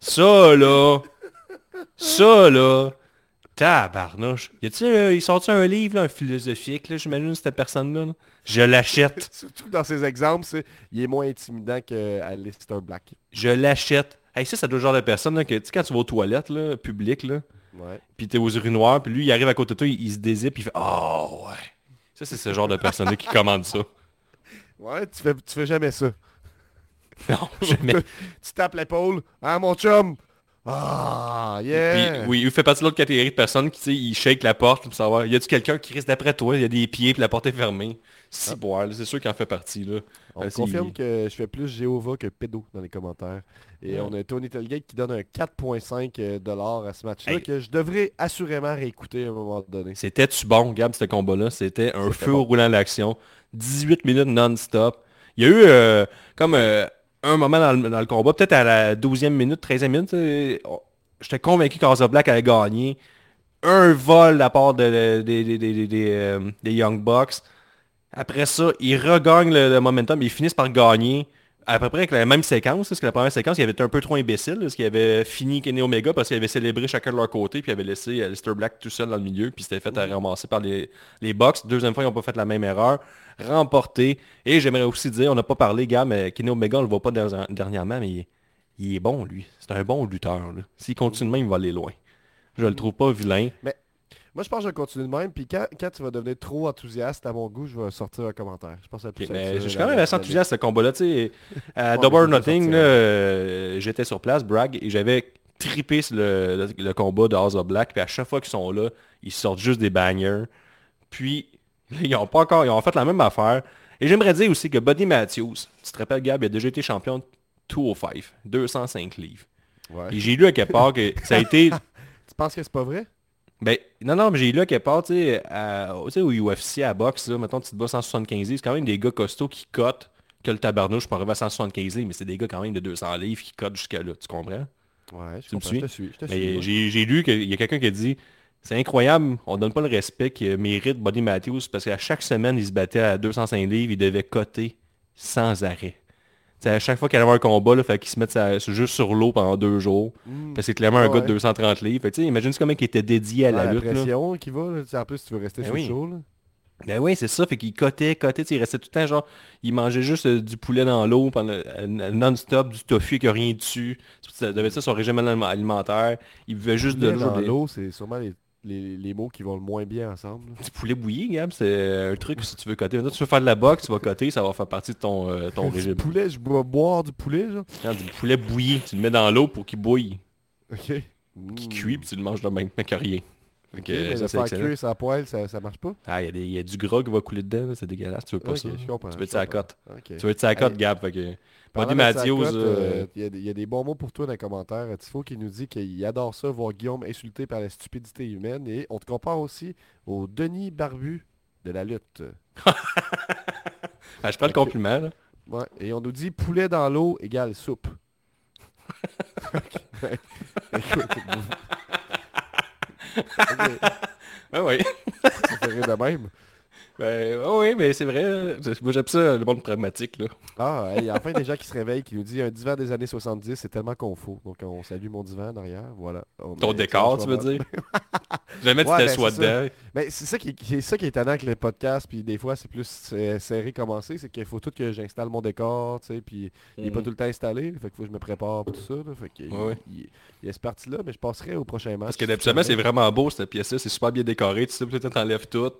Ça, là. Ça, là. Tabarnouche. Y a-tu, euh, il sort-tu un livre, là, un philosophique, là, j'imagine, cette personne-là? là? Je l'achète. Surtout dans ces exemples, c'est il est moins intimidant qu'Alistair Black. Je l'achète. Hey, ça, c'est le genre de personne, là, que, tu sais, quand tu vas aux toilettes, là, publiques, là, Ouais. puis t'es aux urinoirs, puis lui, il arrive à côté de toi, il, il se dézippe, puis il fait « Oh, ouais. » Ça, c'est ce genre de personne-là qui commande ça. Ouais, tu fais, tu fais jamais ça. Non, jamais. tu tapes l'épaule. Ah, mon chum! Ah, yeah! Puis, oui, il fait partie de l'autre catégorie de personnes qui, tu sais, il shake la porte pour savoir, y a-tu quelqu'un qui reste d'après toi, il y a des pieds, puis la porte est fermée. Si, boire, là, c'est sûr qu'il en fait partie, là. On c'est- confirme que je fais plus Jéhovah que pédo dans les commentaires. Et on a Tony Telgate qui donne un 4.5 euh, dollars à ce match-là que je devrais assurément réécouter à un moment donné. C'était-tu bon, Gab, ce combat-là? C'était un feu roulant d'action. 18 minutes non-stop. Il y a eu euh, comme euh, un moment dans le, combat, peut-être à la 12e minute, 13e minute, euh, j'étais convaincu qu'Asa Black allait gagner. Un vol de la part de, de- des- des- des- des, euh, des Young Bucks. Après ça, ils regagnent le, le momentum, ils finissent par gagner à peu près avec la même séquence, parce que la première séquence, il avait été un peu trop imbécile, parce qu'il avait fini Kenny Omega parce qu'il avait célébré chacun de leur côté, puis il avait laissé Alistair Black tout seul dans le milieu, puis c'était fait à ramasser par les, les Bucks. Deuxième fois, ils n'ont pas fait la même erreur. Remporté. Et j'aimerais aussi dire, on n'a pas parlé, gars, mais Kenny Omega, on le voit pas der- dernièrement, mais il est, il est bon, lui. C'est un bon lutteur. S'il continue même, il va aller loin. Je le trouve pas vilain. Moi, je pense que je vais continuer de même. Puis quand, quand tu vas devenir trop enthousiaste à mon goût, je vais sortir un commentaire. Je pense que ça va Ok, plus mais je suis quand même assez enthousiaste ce combat-là. tu sais. À Double or Nothing, là, euh, j'étais sur place, brag, et j'avais trippé sur le, le- le combat de House of Black. Puis à chaque fois qu'ils sont là, ils sortent juste des bangers. Puis ils ont pas encore, ils ont fait la même affaire. Et j'aimerais dire aussi que Buddy Matthews, tu te rappelles Gab, il a déjà été champion de 205, 205 livres. Ouais. Et j'ai lu à quelque part que ça a été Tu penses que c'est pas vrai? Ben, non, non, mais j'ai lu à quelque part, tu sais, au UFC, à boxe, là, mettons, tu te bats 175 livres, c'est quand même des gars costauds qui cotent que le tabarnouche pour arriver à 175 livres, mais c'est des gars quand même de 200 livres qui cotent jusqu'à là, tu comprends? Ouais, je Tu me suis? je te suis. Je te Mais suis, ouais. j'ai j'ai lu qu'il y a quelqu'un qui a dit, c'est incroyable, on donne pas le respect que mérite Buddy Matthews, parce qu'à chaque semaine, il se battait à 205 livres, il devait coter sans arrêt. À chaque fois allait avoir un combat, il fallait qu'il se mette sa- juste sur l'eau pendant deux jours. Mm. Parce que c'est clairement un Ouais. gars de 230 livres. Fait que, imagine comment il était dédié à la lutte. là. pression qui va, là, en plus tu veux rester Ben sur oui. le show. Là. Ben oui, c'est ça. Fait qu'il cotait, cotait. Il restait tout le temps, genre, il mangeait juste euh, du poulet dans l'eau pendant euh, non-stop, du tofu avec rien dessus. Ça devait être ça son régime aliment- alimentaire. Il buvait juste de Poulet l'eau. dans des- l'eau, c'est sûrement les, les, les mots qui vont le moins bien ensemble. là. Du poulet bouilli, Gab, c'est un truc si tu veux coter. Maintenant, tu veux faire de la boxe, tu vas coter, ça va faire partie de ton, euh, ton Du régime. poulet, je dois boire du poulet, genre. Non, du poulet bouilli, tu le mets dans l'eau pour qu'il bouille, Ok. qu'il cuit, puis tu le manges de même, mais que rien. Ok, mais ça, le faire cuire poêle, ça, ça marche pas? Ah, il y, a y du gras qui va couler dedans, là, c'est dégueulasse, tu veux pas ça. je comprends. Tu veux je être à la comprends. cote. Tu veux être à la cote, Gab, fait que... Matthews, euh, euh, il y, a des- il y a des bons mots pour toi dans les commentaires. Tifo qui nous dit qu'il adore ça, voir Guillaume insulté par la stupidité humaine. Et on te compare aussi au Denis Barbu de la lutte. ah, je prends le compliment, là. Ouais. Et on nous dit poulet dans l'eau égale soupe. Écoute, ok, Ah oui. ça fait rire de même. Ben, ah oui, mais c'est vrai. là. Moi, j'aime ça, le monde pragmatique, là. Ah, hey, enfin des gens qui se réveillent, qui nous dit un divan des années 70, c'est tellement confort. Donc on salue mon divan en arrière, voilà. On Ton décor, tu veux dire? Jamais tu Ouais, ben, t'assois ça. dedans. Mais c'est ça qui est, ça qui est étonnant avec le podcast, puis des fois c'est plus euh, serré commencé, c'est qu'il faut tout que j'installe mon décor, tu sais, puis il est pas Mhm. tout le temps installé, fait qu'il faut que je me prépare pour tout ça, là, fait que il- Ouais, il, il y a ce parti-là, mais je passerai au prochain match. Parce que d'habitude, c'est vraiment beau, cette pièce-là. C'est super bien décoré. Tu sais, là, t'enlèves tout.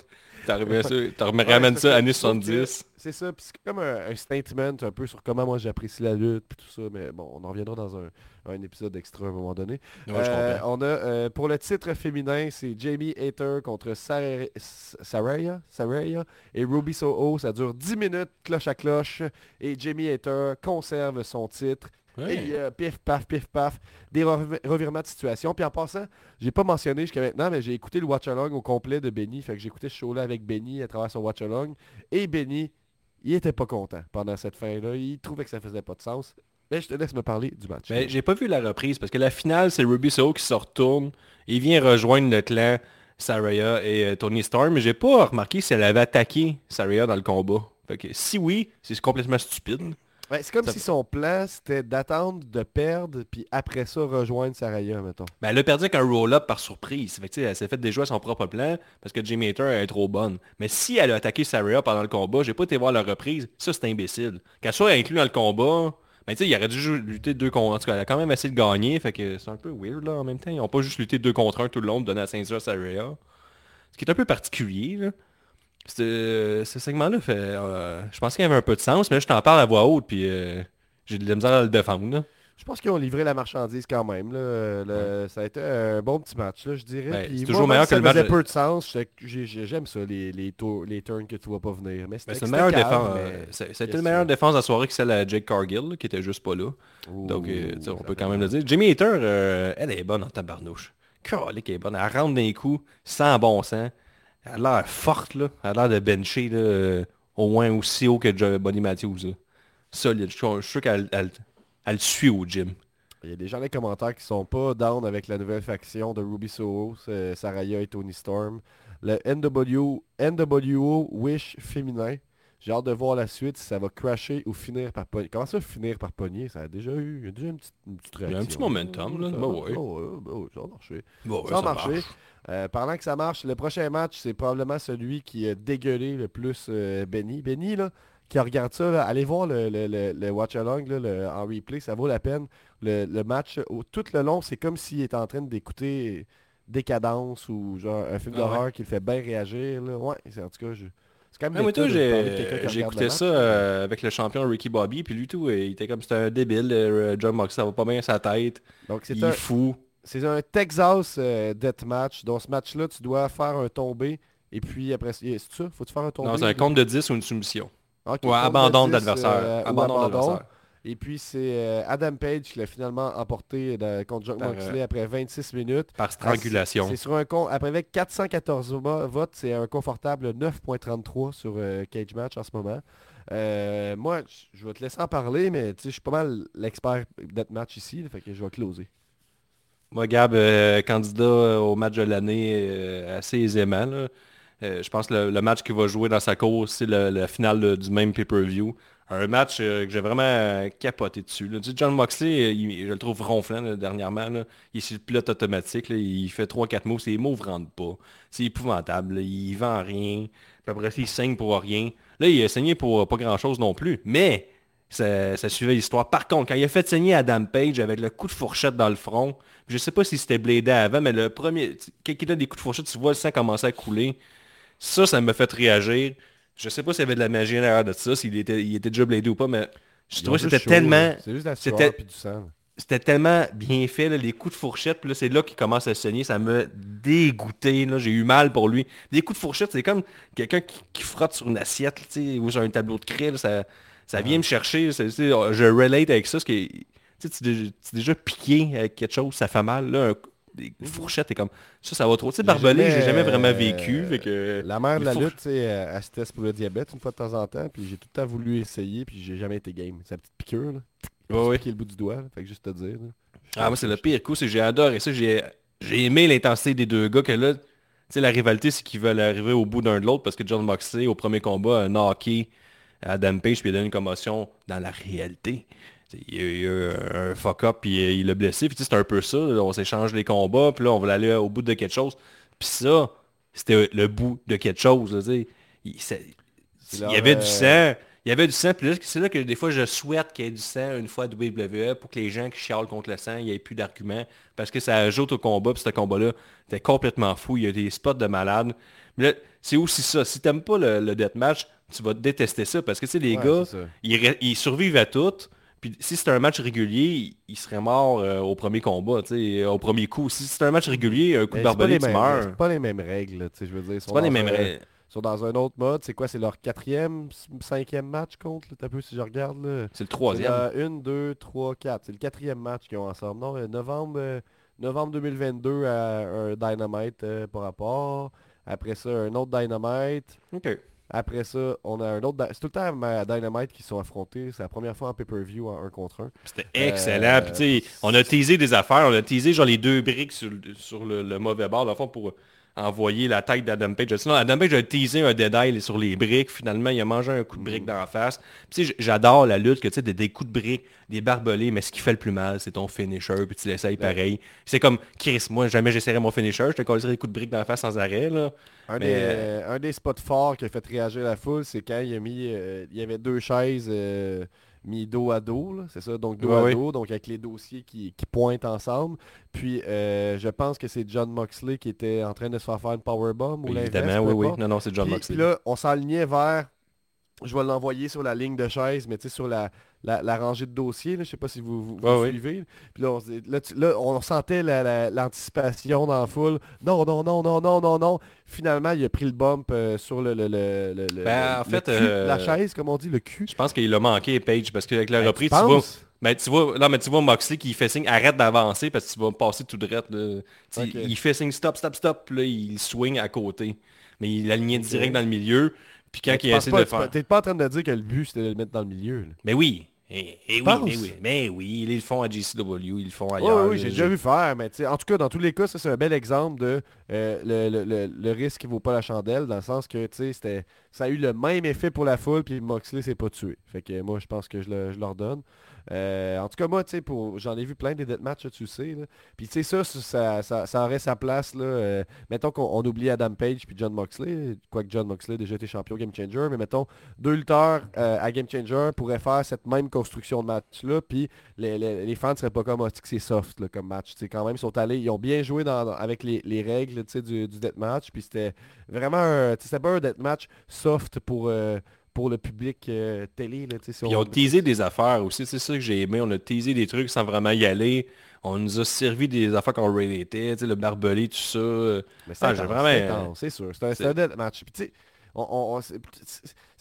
Ouais, ramènes ça années Je trouve que 70. C'est ça, puis c'est comme un, un statement un peu sur comment moi j'apprécie la lutte, puis tout ça, mais bon, on en reviendra dans un, un épisode extra à un moment donné. Ouais, Euh, on a euh, pour le titre féminin, c'est Jamie Hater contre Saraya et Ruby Soho. Ça dure 10 minutes, cloche à cloche. Et Jamie Hater conserve son titre. Ouais. Et euh, pif paf, pif paf, des rev- revirements de situation. Puis en passant, j'ai pas mentionné jusqu'à maintenant, mais j'ai écouté le Watch Along au complet de Benny. Fait que j'ai écouté ce show-là avec Benny à travers son Watch Along. Et Benny, il était pas content pendant cette fin-là. Il trouvait que ça faisait pas de sens. Mais je te laisse me parler du match. Mais j'ai pas vu la reprise parce que la finale, c'est Ruby Soho qui se retourne. Il vient rejoindre le clan Saraya et euh, Tony Storm. Mais j'ai pas remarqué si elle avait attaqué Saraya dans le combat. Fait que si oui, c'est complètement stupide. C'est comme Ça si son plan, c'était d'attendre de perdre, puis après ça, rejoindre Saraya, mettons. Ben, elle a perdu avec un roll-up par surprise. Fait que, elle s'est fait déjouer à son propre plan parce que Jamie Hater est trop bonne. Mais si elle a attaqué Saraya pendant le combat, j'ai pas été voir la reprise, ça c'est imbécile. Qu'elle soit inclue dans le combat, ben tu sais, il aurait dû lutter deux contre... En tout cas, elle a quand même essayé de gagner, fait que c'est un peu weird là en même temps. Ils ont pas juste lutté deux contre un tout le long, de donner la ceinture à Saraya. Ce qui est un peu particulier, là. Ce, ce segment-là fait... euh, je pense qu'il y avait un peu de sens, mais là, je t'en parle à voix haute, puis euh, j'ai de la misère à le défendre. là. Je pense qu'ils ont livré la marchandise quand même. là. Le- Ça a été un bon petit match, là, je dirais. Ben, c'est toujours meilleur ça que le match faisait de- peu de sens. J'aime ça, les, les, tours- les turns que tu vois pas venir. Mais c'était Ben, c'était meilleur cave, défense. C'était meilleur tu veux? défense de la soirée que celle à Jake Cargill, là, qui était juste pas là. Donc, euh, on peut ça quand même le dire. Jimmy Hater, elle est bonne en tabarnouche. Calique, elle est bonne. Elle rentre d'un coup, sans bon sens. Elle a l'air forte, là. Elle a l'air de bencher, là, euh, au moins aussi haut que Bonnie Matthews, là. Solide. Je suis sûr qu'elle elle, elle suit au gym. Il y a des gens dans les commentaires qui sont pas down avec la nouvelle faction de Ruby Soho, c'est Saraya et Tony Storm. Le NW, NWO Wish féminin. J'ai hâte de voir la suite si ça va crasher ou finir par pogner. Comment ça finir par pogner? Ça a déjà eu il y a déjà une petite, une petite Il y a un réaction. petit momentum, là. Ça, Ben ouais. oh, ouais, ben ouais, ça a marché. Ça a marché. Euh, pendant que ça marche, le prochain match, c'est probablement celui qui a dégueulé le plus euh, Benny. Benny, là, qui regarde ça, là, allez voir le, le, le- le watch along là, le- en replay, ça vaut la peine. Le, le match, au- tout le long, c'est comme s'il est en train d'écouter Décadence ou genre un film Ah ouais. d'horreur qui le fait bien réagir. Là. Ouais, en tout cas, je... c'est quand même Ah, j'ai écouté ça euh, avec le champion Ricky Bobby, puis lui tout, il était comme c'était un débile, euh, John Moxley, ça va pas bien à sa tête, Donc c'est il un, est fou. C'est un Texas euh, Deathmatch. Dans ce match-là, tu dois faire un tombé. Et puis après, c'est ça? Faut-tu faire un tombé? Non, c'est un compte de 10 ou une soumission. Ok, Ouais, compte abandon de de 10, l'adversaire. euh, ou abandon de abandon. l'adversaire. Et puis c'est euh, Adam Page qui l'a finalement emporté dans- contre John Moxley après 26 minutes. Par strangulation. C'est sur un compte, après avec 414 vo- votes, c'est un confortable 9.33 sur euh, Cage Match en ce moment. Euh, moi, je vais te laisser en parler, mais je suis pas mal l'expert match ici, là, fait que je vais closer. Moi, Gab, euh, candidat euh, au match de l'année euh, assez aisément. je pense que le, match qu'il va jouer dans sa course, c'est la finale du même pay-per-view. Un match que j'ai vraiment capoté dessus. là. Tu sais, John Moxley, je le trouve ronflant dernièrement. Il est sur le pilote automatique. Il fait 3-4 mots. Ses mots ne rentrent pas. C'est épouvantable. Il vend rien. Après il saigne pour rien. Là, il a saigné pour pas grand-chose non plus. Mais ça, ça suivait l'histoire. Par contre, quand il a fait saigner Adam Page avec le coup de fourchette dans le front, je sais pas si c'était blédé avant, mais le premier, quand il donne des coups de fourchette, tu vois le sang commencer à couler. Ça, ça m'a fait réagir. Je sais pas s'il y avait de la magie à l'arrière de ça, s'il était, il était déjà blédé ou pas, mais je trouvais que c'était tellement... C'est juste la sueur c'était- puis du sang. là. c'était tellement bien fait, là, les coups de fourchette, puis là, c'est là qu'il commence à saigner, ça m'a dégoûté, là, j'ai eu mal pour lui. Des coups de fourchette, c'est comme quelqu'un qui, frotte sur une assiette, ou sur un tableau de craie, ça, ça vient me chercher, c'est- je relate avec ça, ce qui est- tu es déjà- tu es déjà piqué avec quelque chose, ça fait mal, là, un des fourchettes, t'es comme, ça, ça va trop. Tu sais, barbelé, j'ai jamais, jamais vraiment euh, vécu, fait que... La mère de la lutte, sais, elle se teste pour le diabète une fois de temps en temps, puis j'ai tout le temps voulu essayer, puis j'ai jamais été game. C'est la petite piqûre, là. Ouais. piquer le bout du doigt, là. fait que juste te dire. là. Ah, moi, c'est le pire coup, c'est que j'ai adoré ça. J'ai j'ai aimé l'intensité des deux gars que là, tu sais, la rivalité, c'est qu'ils veulent arriver au bout d'un de l'autre parce que John Moxley, au premier combat, a knocké Adam Page puis il a donné une commotion dans la réalité. Il y a eu un fuck-up puis euh, il l'a blessé. Puis tu c'est un peu ça. on s'échange les combats, puis là, on va aller au bout de quelque chose. Puis ça, c'était le bout de quelque chose. là, tu il, y avait euh, du sang. Il y avait du sang, puis là, c'est là que des fois je souhaite qu'il y ait du sang une fois à WWE pour que les gens qui chialent contre le sang, il n'y ait plus d'arguments. Parce que ça ajoute au combat, puis ce combat-là, était complètement fou. Il y a des spots de malade. Mais là, c'est aussi ça. Si t'aimes pas le, le deathmatch, tu vas détester ça. Parce que tu sais, les Ouais, gars, ils, survivent à tout. Puis si c'était un match régulier, ils- ils seraient morts euh, au premier combat, sais, au premier coup. Si c'était un match régulier, un coup de barbelé, tu mêmes- meurs. C'est pas les mêmes règles, là, tu sais, je veux dire. C'est pas les mêmes règles. Ils sont dans un autre mode. C'est quoi C'est leur quatrième, cinquième match contre T'as peu si je regarde. C'est le troisième. la une, deux, trois, quatre. C'est le quatrième match qu'ils ont ensemble. Non, euh, novembre, euh, novembre 2022 à un Dynamite euh, par rapport. Après ça, un autre Dynamite. OK. Après ça, on a un autre... C'est tout le temps à Dynamite qui sont affrontés. C'est la première fois en pay-per-view en un contre un. C'était Euh, excellent. Puis, sais, on a teasé des affaires. On a teasé genre les deux briques sur, le- sur le, le mauvais bord, dans le fond, pour envoyer la tête d'Adam Page. Sinon, Adam Page a teasé un eye sur les briques. Finalement, il a mangé un coup de brique dans la face. Puis, j'adore la lutte, que tu sais, des, des coups de briques, des barbelés, mais ce qui fait le plus mal, c'est ton finisher, puis tu l'essayes pareil. C'est comme, Chris, moi, jamais j'essaierai mon finisher, je te collerai des coups de briques dans la face sans arrêt, là. Un, Mais, des, euh, un des spots forts qui a fait réagir la foule, c'est quand il a mis... euh, il y avait deux chaises euh, mis dos à dos, c'est ça? Donc dos à dos, donc avec les dossiers qui, qui pointent ensemble. Puis euh, je pense que c'est John Moxley qui était en train de se faire faire une powerbomb ou l'inverse. Évidemment, oui, oui. Non, non, c'est John Puis- Moxley. Puis là, on s'alignait vers... Je vais l'envoyer sur la ligne de chaise, mais tu sais, sur la, la, la rangée de dossiers, je sais pas si vous, vous, vous Ouais, ouais. suivez. Puis là, on, là, tu- là, on sentait la- la- l'anticipation dans la foule. Non, non, non, non, non, non, non. Finalement, il a pris le bump euh, sur le, le, le, le- Ben, en fait, cul, euh, la chaise, comme on dit, le cul. Je pense qu'il a manqué Page parce qu'avec la Ben, reprise, tu tu vois, penses? ben, tu vois, non, mais tu vois Moxley qui fait signe, arrête d'avancer parce que tu vas me passer tout droit. là. Tu sais, Ok. Il fait signe stop, stop, stop, puis là il swing à côté. Mais il alignait direct dans le milieu. Puis quand il a essayé de faire. T'es pas en train de dire que le but, c'était de le mettre dans le milieu. là. Mais oui. Eh, eh oui, mais oui, mais oui, ils le font à JCW, ils le font Oui, ailleurs. oui, là. j'ai déjà vu faire, mais en tout cas, dans tous les cas, ça c'est un bel exemple de euh, le, le- le- le risque qui vaut pas la chandelle, dans le sens que ça a eu le même effet pour la foule, puis Moxley s'est pas tué. Fait que moi, je pense que je, le, je leur donne. Euh, en tout cas, moi, j'en ai vu plein des deathmatchs, tu sais. Puis tu sais, ça, ça, aurait sa place. Là, euh, mettons qu'on on oublie Adam Page puis John Moxley, quoique John Moxley a déjà été champion Game Changer, mais mettons, deux lutteurs euh, à Game Changer pourraient faire cette même construction de match-là, puis les, les, fans ne seraient pas comme, Ah, c'est soft comme match. Quand même, ils sont allés, ils ont bien joué avec les, les règles du, du deathmatch, puis c'était vraiment un, pas un soft pour, pour le public euh, télé. Là, si on- ils ont teasé des affaires aussi, c'est ça que j'ai aimé. On a teasé des trucs sans vraiment y aller. On nous a servi des affaires qu'on sais, le barbelé, tout ça. Mais c'est Ah, vraiment- sûr. C'est un, un. Puis on- on- on-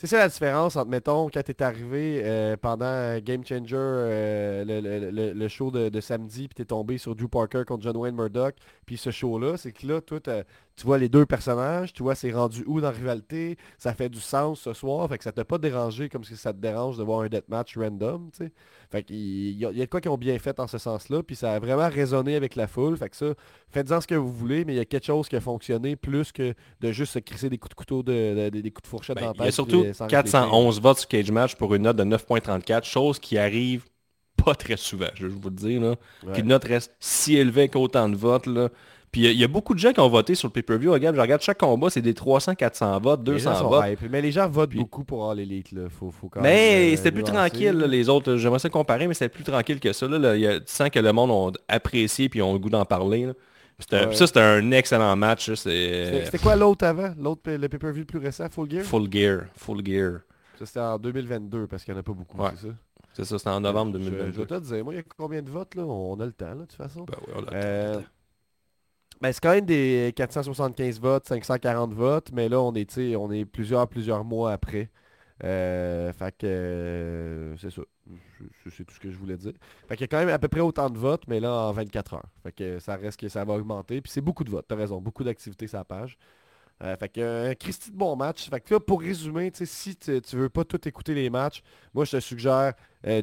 c'est ça la différence entre, mettons, quand tu es arrivé euh, pendant Game Changer, euh, le, le- le- le show de, de samedi, puis tu es tombé sur Drew Parker contre John Wayne Murdoch, puis ce show-là, c'est que là, toi, tu vois les deux personnages, tu vois c'est rendu où dans la rivalité, ça fait du sens ce soir, fait que ça t'a pas dérangé comme si ça te dérange de voir un deathmatch random, tu sais. Fait qu'il il y, a y a de quoi qui ont bien fait en ce sens-là, puis ça a vraiment résonné avec la foule, fait que ça, faites-en ce que vous voulez, mais il y a quelque chose qui a fonctionné plus que de juste se crisser des coups de couteau, de, de- des coups de fourchette Ben, dans la tête, surtout puis, euh, sans réfléchir. 411 votes sur Cage Match pour une note de 9.34, chose qui arrive pas très souvent, je vais vous le dire. Là. Ouais. Qu'une note reste si élevée qu'autant de votes. Là. Puis il y a- il y, a beaucoup de gens qui ont voté sur le pay-per-view. Regarde, je regarde chaque combat, c'est des 300-400 votes, Les gens 200 sont votes. hype, mais les gens votent Puis- beaucoup pour All Elite, là. Faut, faut quand même, Mais euh, c'était plus tranquille, là, les autres. J'aimerais ça comparer, mais c'était plus tranquille que ça. Là, Là, il y a- tu sens que le monde a apprécié puis ont le goût d'en parler. là. Ouais. Ça, c'était un excellent match. C'était quoi l'autre avant? L'autre, le pay-per-view le plus récent, Full Gear? Full gear. Full gear. Ça, c'était en 2022, parce qu'il n'y en a pas beaucoup, Ouais. c'est ça? C'est ça, c'était en novembre Je, je 2022. vais te dire, moi, il y a combien de votes, là? On a le temps, là, de toute façon. Ben oui, on a Euh, le temps. Ben, c'est quand même des 475 votes, 540 votes, mais là, on est, on est plusieurs, plusieurs mois après. Euh, euh, c'est ça. C'est- tout ce que je voulais dire. Fait qu'il y a quand même à peu près autant de votes, mais là, en 24 heures. Fait que ça reste que ça va augmenter. Puis c'est beaucoup de votes, t'as raison. Beaucoup d'activités sur la page. Euh, fait que Christy de bon match. Là, pour résumer, si tu veux pas tout écouter les matchs, moi je te suggère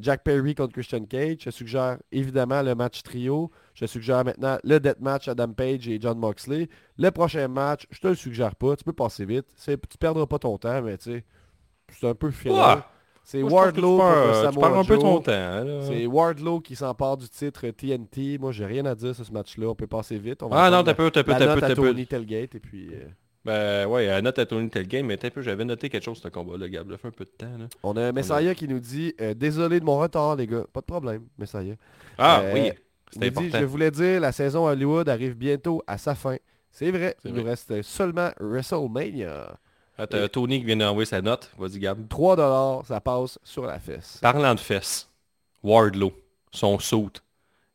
Jack Perry contre Christian Cage. Je te suggère évidemment le match trio. Je te suggère maintenant le death match Adam Page et John Moxley. Le prochain match, je te le suggère pas. Tu peux passer vite. Tu perdras pas ton temps, mais tu sais, c'est un peu filler. Ouais. C'est Wardlow contre Samoa un peu Joe. ton temps. C'est Wardlow qui s'empare du titre TNT. Moi, j'ai rien à dire sur ce match-là. On peut passer vite. On va Ah non, t'as peu, t'as peu, t'as peu, à t'as peu. Tony Telgate et puis... euh, Ben ouais, la note à Tony Telgame, mais t'as peu, j'avais noté quelque chose sur ce combat-là, Gab. Fait un peu de temps. Là. On a Messiah qui nous dit euh, Désolé de mon retard, les gars. Pas de problème, Messiah. Ah Euh, oui, c'était nous dit important. Je voulais dire, la saison Hollywood arrive bientôt à sa fin. C'est vrai, il nous reste seulement WrestleMania. Ah, t'as Tony qui vient d'envoyer sa note. Vas-y, Gab. 3$, ça passe sur la fesse. Parlant de fesses, Wardlow, son saut,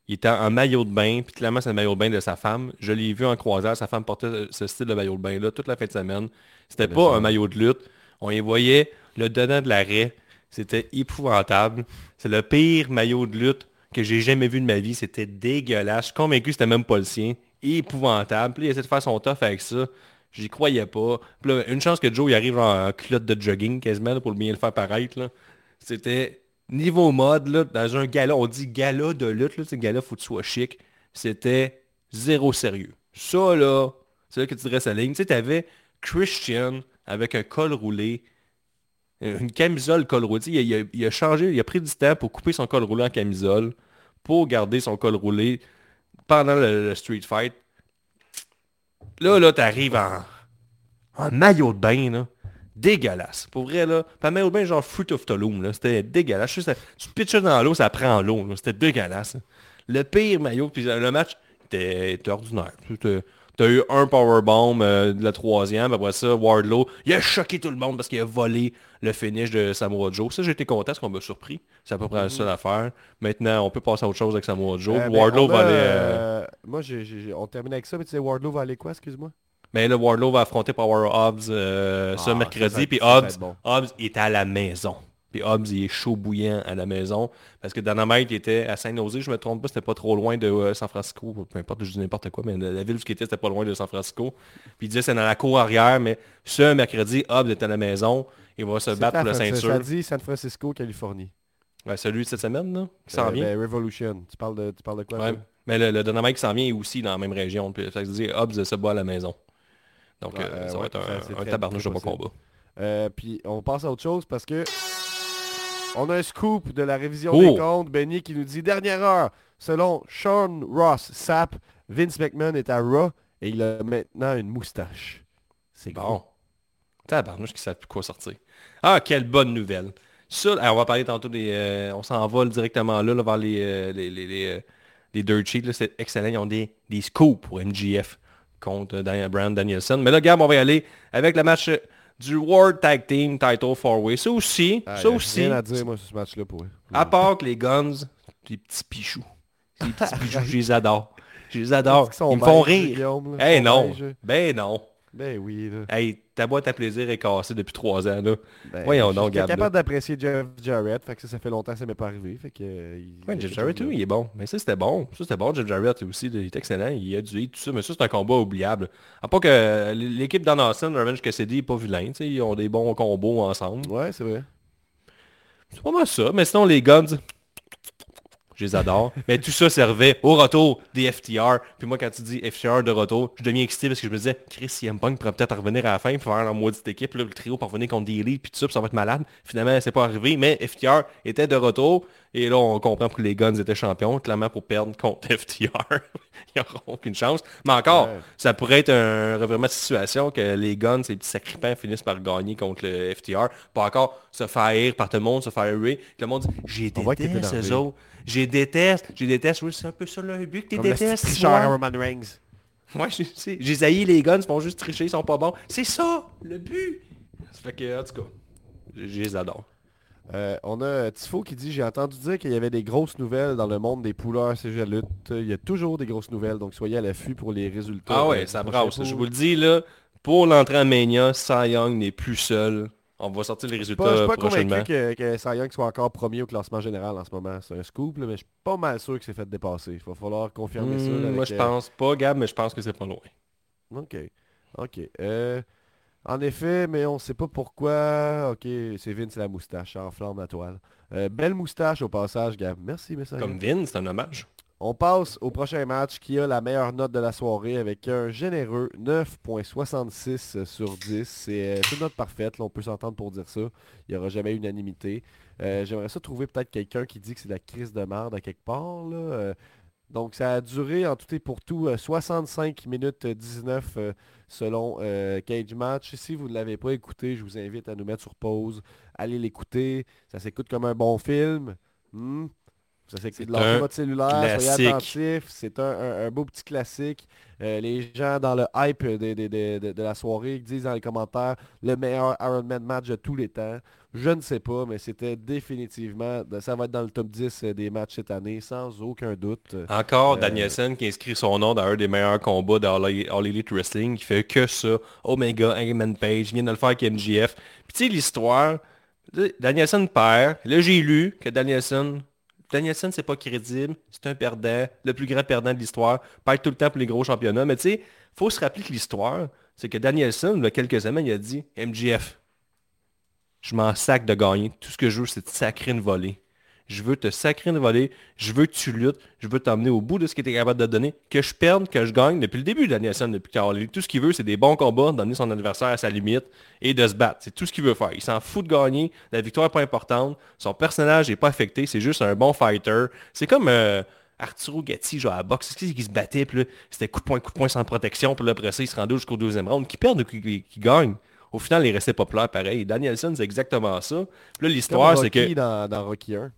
il était en maillot de bain, puis clairement c'est le maillot de bain de sa femme. Je l'ai vu en croisage, sa femme portait ce style de maillot de bain-là toute la fin de semaine. C'était pas un maillot de lutte. On y voyait le dedans de l'arrêt. C'était épouvantable. C'est le pire maillot de lutte que j'ai jamais vu de ma vie. C'était dégueulasse. Je suis convaincu que c'était même pas le sien. Épouvantable. Puis il essaie de faire son tough avec ça. J'y croyais pas. Là, une chance que Joe il arrive en culotte de jogging quasiment là, pour bien le faire paraître. C'était niveau mode, là, dans un gala, on dit gala de lutte, là, gala, faut que tu chic. C'était zéro sérieux. Ça, là, c'est là que tu dresses la ligne. Tu sais, t'avais Christian avec un col roulé, une camisole col roulé. Il a, il a- changé, il a pris du temps pour couper son col roulé en camisole, pour garder son col roulé pendant le street fight. Là, là, t'arrives en, en maillot de bain, là. Dégueulasse. Pour vrai, là. Pas maillot de bain, genre Fruit of Loom, là. C'était dégueulasse. Ça- tu pitches dans l'eau, ça prend l'eau. C'était dégueulasse. Le pire maillot, puis le match était, était ordinaire. T'as eu un powerbomb euh, de la troisième, après ça, Wardlow, il a choqué tout le monde parce qu'il a volé le finish de Samoa Joe. Ça, j'étais content parce qu'on m'a surpris. C'est à peu près la seule affaire. Maintenant, on peut passer à autre chose avec Samoa Joe. Euh, ben, Wardlow va aller... euh, Moi, on termine avec ça, mais tu sais, Wardlow va aller quoi, excuse-moi? Mais là, Wardlow va affronter Power Hobbs euh, Ah, ce ça, mercredi. Puis Hobbs, bon. Hobbs est à la maison. Puis Hobbs, il est chaud bouillant à la maison. Parce que Dynamite était à Saint-Nosé, je me trompe pas, c'était pas trop loin de euh, San Francisco. Peu importe, je dis n'importe quoi, mais la, ville où il était, c'était pas loin de San Francisco. Puis il disait c'est dans la cour arrière, mais ce mercredi, Hobbs est à la maison. Il va se battre pour la ceinture. Ça dit San Francisco, Californie. Ouais, celui de cette semaine, là, qui s'en Euh, vient. ben, Revolution. Tu parles de, tu parles de quoi Ouais. Mais le, le Dynamite qui s'en vient est aussi dans la même région. Puis ça dire Hobbs se bat à la maison. Donc Ouais, euh, ça va être un, un tabarnouche de bon combat. Puis on passe à autre chose parce que on a un scoop de la révision Oh! des comptes. Benny qui nous dit dernière heure, selon Sean Ross Sapp, Vince McMahon est à Raw et il a maintenant une moustache. C'est Bon. Tabarnouche qui savent plus quoi sortir. Ah, quelle bonne nouvelle. Ça, alors, on va parler tantôt des... euh, on s'envole directement là, là, vers les, euh, les, les, les, euh, les dirt sheets. C'est excellent. Ils ont des, des scoops pour MGF contre euh, Dan- Brand Danielson. Mais là, Gab, on va y aller avec le match du World Tag Team Title 4-Way. Ça aussi, Ah, ça aussi, Rien à dire moi sur ce match-là pour eux. à part que les Guns, des petits pichous. Des petits pichous, je les adore. Je les adore. Sont Ils me font rire. Eh Ils sont non. Ben non. Ben oui. Là. Hey, ta boîte à plaisir est cassée depuis trois ans, là. Ben, Voyons je donc, suis Gab, là. capable d'apprécier Jeff Jarrett, fait que ça, ça fait longtemps que ça m'est pas arrivé. Fait que, euh, il- Ouais, Jeff Jarrett, oui, il est bon. Mais ça, c'était bon. Ça, c'était bon. Jeff Jarrett aussi, il est excellent. Il a du hit, tout ça. Mais ça, c'est un combat oubliable. À part que l'équipe d'Ann Austin, Revenge Cassidy, est pas vilain. Ils ont des bons combos ensemble. Ouais, c'est vrai. C'est pas mal ça. Mais sinon, les Guns, je les adore. mais tout ça servait au retour des FTR. Puis moi, quand tu dis FTR de retour, je deviens excité parce que je me disais, Chris CM Punk pourrait peut-être revenir à la fin pour faire la maudite équipe, là, le trio pour revenir contre des Elite, puis tout ça, puis ça va être malade. Finalement, c'est pas arrivé, mais FTR était de retour. Et là, on comprend pourquoi les Guns étaient champions, clairement pour perdre contre FTR. Ils n'auront aucune chance. Mais encore, Ouais. ça pourrait être un revirement de situation que les Guns, ces petits sacripants, finissent par gagner contre le FTR. Pas encore se faire haïr par tout le monde, se faire huer. Que le monde dit, j'ai que énervé. eux autres. J'ai déteste, j'ai déteste. Oui, c'est un peu ça le but que le détestes. à moi. Roman Reigns. Moi, je sais. J'ai haï les Guns, ils font juste tricher, ils sont pas bons. C'est ça, le but. Ça fait que, en tout cas, je je les adore. Euh, on a Tifo qui dit J'ai entendu dire qu'il y avait des grosses nouvelles dans le monde des pouleurs CG lutte. Il y a toujours des grosses nouvelles, donc soyez à l'affût pour les résultats. Ah ouais, ça brasse. Je vous le dis là, pour l'entrée en Mania, Cy Young n'est plus seul. On va sortir les résultats je suis pas prochainement. convaincu que, que Cy Young soit encore premier au classement général en ce moment. C'est un scoop, là, mais je suis pas mal sûr que c'est fait dépasser. Il va falloir confirmer ça. là, Hmm, moi, je euh, pense pas, Gab, mais je pense que c'est pas loin. Ok. Ok. Euh, en effet, mais on sait pas pourquoi. Ok, c'est Vince la moustache, en flamme la toile. Euh, belle moustache au passage, Gab. Merci, message. Comme Vin, c'est un hommage. On passe au prochain match qui a la meilleure note de la soirée avec un généreux 9.66 sur 10. C'est euh, c'est une note parfaite, on peut s'entendre pour dire ça. Il n'y aura jamais unanimité. Euh, J'aimerais ça trouver peut-être quelqu'un qui dit que c'est la crise de merde à quelque part. Euh, donc ça a duré en tout et pour tout euh, 65 minutes euh, 19 euh, selon euh, Cage Match. Si vous ne l'avez pas écouté, je vous invite à nous mettre sur pause. Allez l'écouter. Ça s'écoute comme un bon film. Hmm. C'est de votre cellulaire, soyez classique. attentifs. C'est un, un- un beau petit classique. Euh, les gens dans le hype de, de- de- de- de la soirée disent dans les commentaires le meilleur Iron Man match de tous les temps. Je ne sais pas, mais c'était définitivement, ça va être dans le top 10 des matchs cette année, sans aucun doute. Encore Euh, Danielson qui inscrit son nom dans un des meilleurs combats de All, All Elite Wrestling, qui fait que ça. Omega, Hangman Page, il vient de le faire avec MJF. Puis tu sais, l'histoire, Danielson perd. Là, j'ai lu que Danielson, Danielson, c'est pas crédible, c'est un perdant, le plus grand perdant de l'histoire, perd tout le temps pour les gros championnats. Mais tu sais, faut se rappeler que l'histoire, c'est que Danielson, il y a quelques semaines, il a dit, MJF, je m'en sac de gagner. Tout ce que je veux, c'est de sacrer une volée. Je veux te sacrer une volée. Je veux que tu luttes. Je veux t'emmener au bout de ce que tu es capable de donner. Que je perde, que je gagne. Depuis le début de Danielson, depuis Tout ce qu'il veut, c'est des bons combats, d'emmener son adversaire à sa limite et de se battre. C'est tout ce qu'il veut faire. Il s'en fout de gagner. La victoire n'est pas importante. Son personnage n'est pas affecté. C'est juste un bon fighter. C'est comme euh, Arturo Gatti, genre à la boxe. C'est qui se battait, puis c'était coup de poing, coup de poing sans protection. Puis là, après ça, il se rendait jusqu'au deuxième round. Qui perd ou qui, gagne? Au final, il restait populaire pareil. Danielson, c'est exactement ça. Puis là, l'histoire, c'est que... Dans Rocky 1.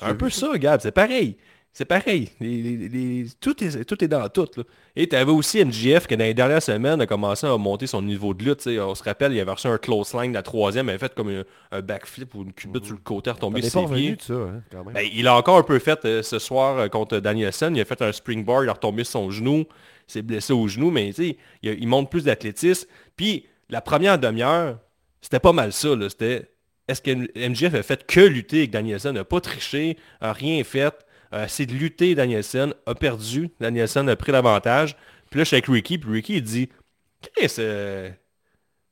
Un peu ça, Gab, c'est pareil. C'est pareil. Les- les- les- tout, est, tout est dans tout. là. Et tu avais aussi MJF qui, dans les dernières semaines, a commencé à monter son niveau de lutte. On se rappelle, il avait reçu un close line, la troisième, il avait fait comme un, un backflip ou une culbute sur le côté, retombé sur ses pieds. ça, hein, quand même. Ben, il a encore un peu fait euh, ce soir euh, contre Danielson. Il a fait un springboard, il a retombé sur son genou. Il s'est blessé au genou, mais il, a- il montre plus d'athlétisme. Puis la première demi-heure, c'était pas mal ça. C'était est-ce que MJF a fait que lutter avec Danielson, n'a pas triché, a rien fait, a essayé de lutter Danielson, a perdu, Danielson a pris l'avantage. Puis là, je suis avec Ricky, puis Ricky dit Chris, euh, tu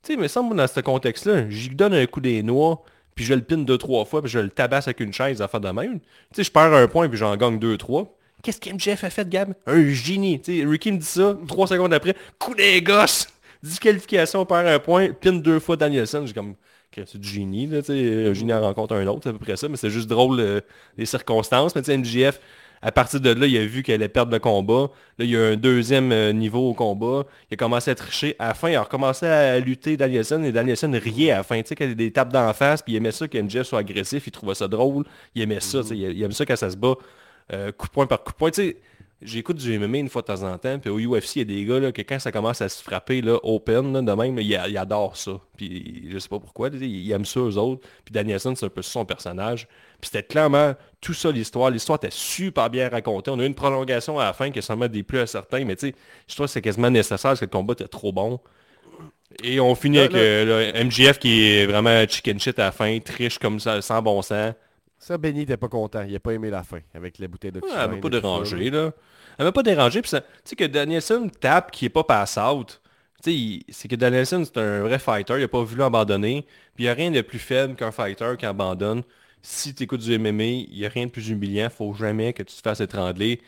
sais, il me semble dans ce contexte-là, j'y donne un coup des noix, puis je le pine deux, trois fois, puis je le tabasse avec une chaise à faire de même. Tu sais, je perds un point, puis j'en gagne deux, trois. Qu'est-ce qu'MJF a fait, Gab? Un génie. Tu sais, Ricky me dit ça, trois secondes après, coup des gosses Disqualification, perd un point, pine deux fois Danielson. J'ai comme, c'est du génie, là, un génie en rencontre un autre, c'est à peu près ça, mais c'est juste drôle euh, les circonstances. Mais tu sais, MJF, à partir de là, il a vu qu'elle allait perdre le combat. Là, il y a un deuxième euh, niveau au combat. Il a commencé à tricher. À la fin, il a recommencé à lutter Danielson et Danielson riait à la fin. Tu sais, qu'il y a des tapes d'en face, puis il aimait ça que MJF soit agressif, il trouvait ça drôle. Il aimait ça, sais, il aime ça quand ça se bat euh, coup de poing par coup. Tu sais, J'écoute du MMA une fois de temps en temps, puis au UFC, il y a des gars là, que quand ça commence à se frapper là, open, là, de même, là, ils, ils adorent ça. Puis je sais pas pourquoi, ils aiment ça eux autres. Puis Danielson, c'est un peu son personnage. Puis c'était clairement tout ça l'histoire. L'histoire était super bien racontée. On a eu une prolongation à la fin qui est seulement des plus à certains, mais tu sais, je trouve que c'est quasiment nécessaire parce que le combat était trop bon. Et on finit Là, avec là- euh, le MJF qui est vraiment chicken shit à la fin, triche comme ça, sans bon sens. Ça, Benny n'était pas content. Il n'a pas aimé la fin avec la bouteille de Ouais, elle m'a pas dérangé, là. Elle m'a pas dérangé. Puis ça- tu sais que Danielson tape qui est pas pass out. Tu sais, il- c'est que Danielson, c'est un vrai fighter. Il a pas voulu abandonner. Puis il n'y a rien de plus faible qu'un fighter qui abandonne. Si tu écoutes du MMA, il n'y a rien de plus humiliant. faut jamais que tu te fasses étrangler.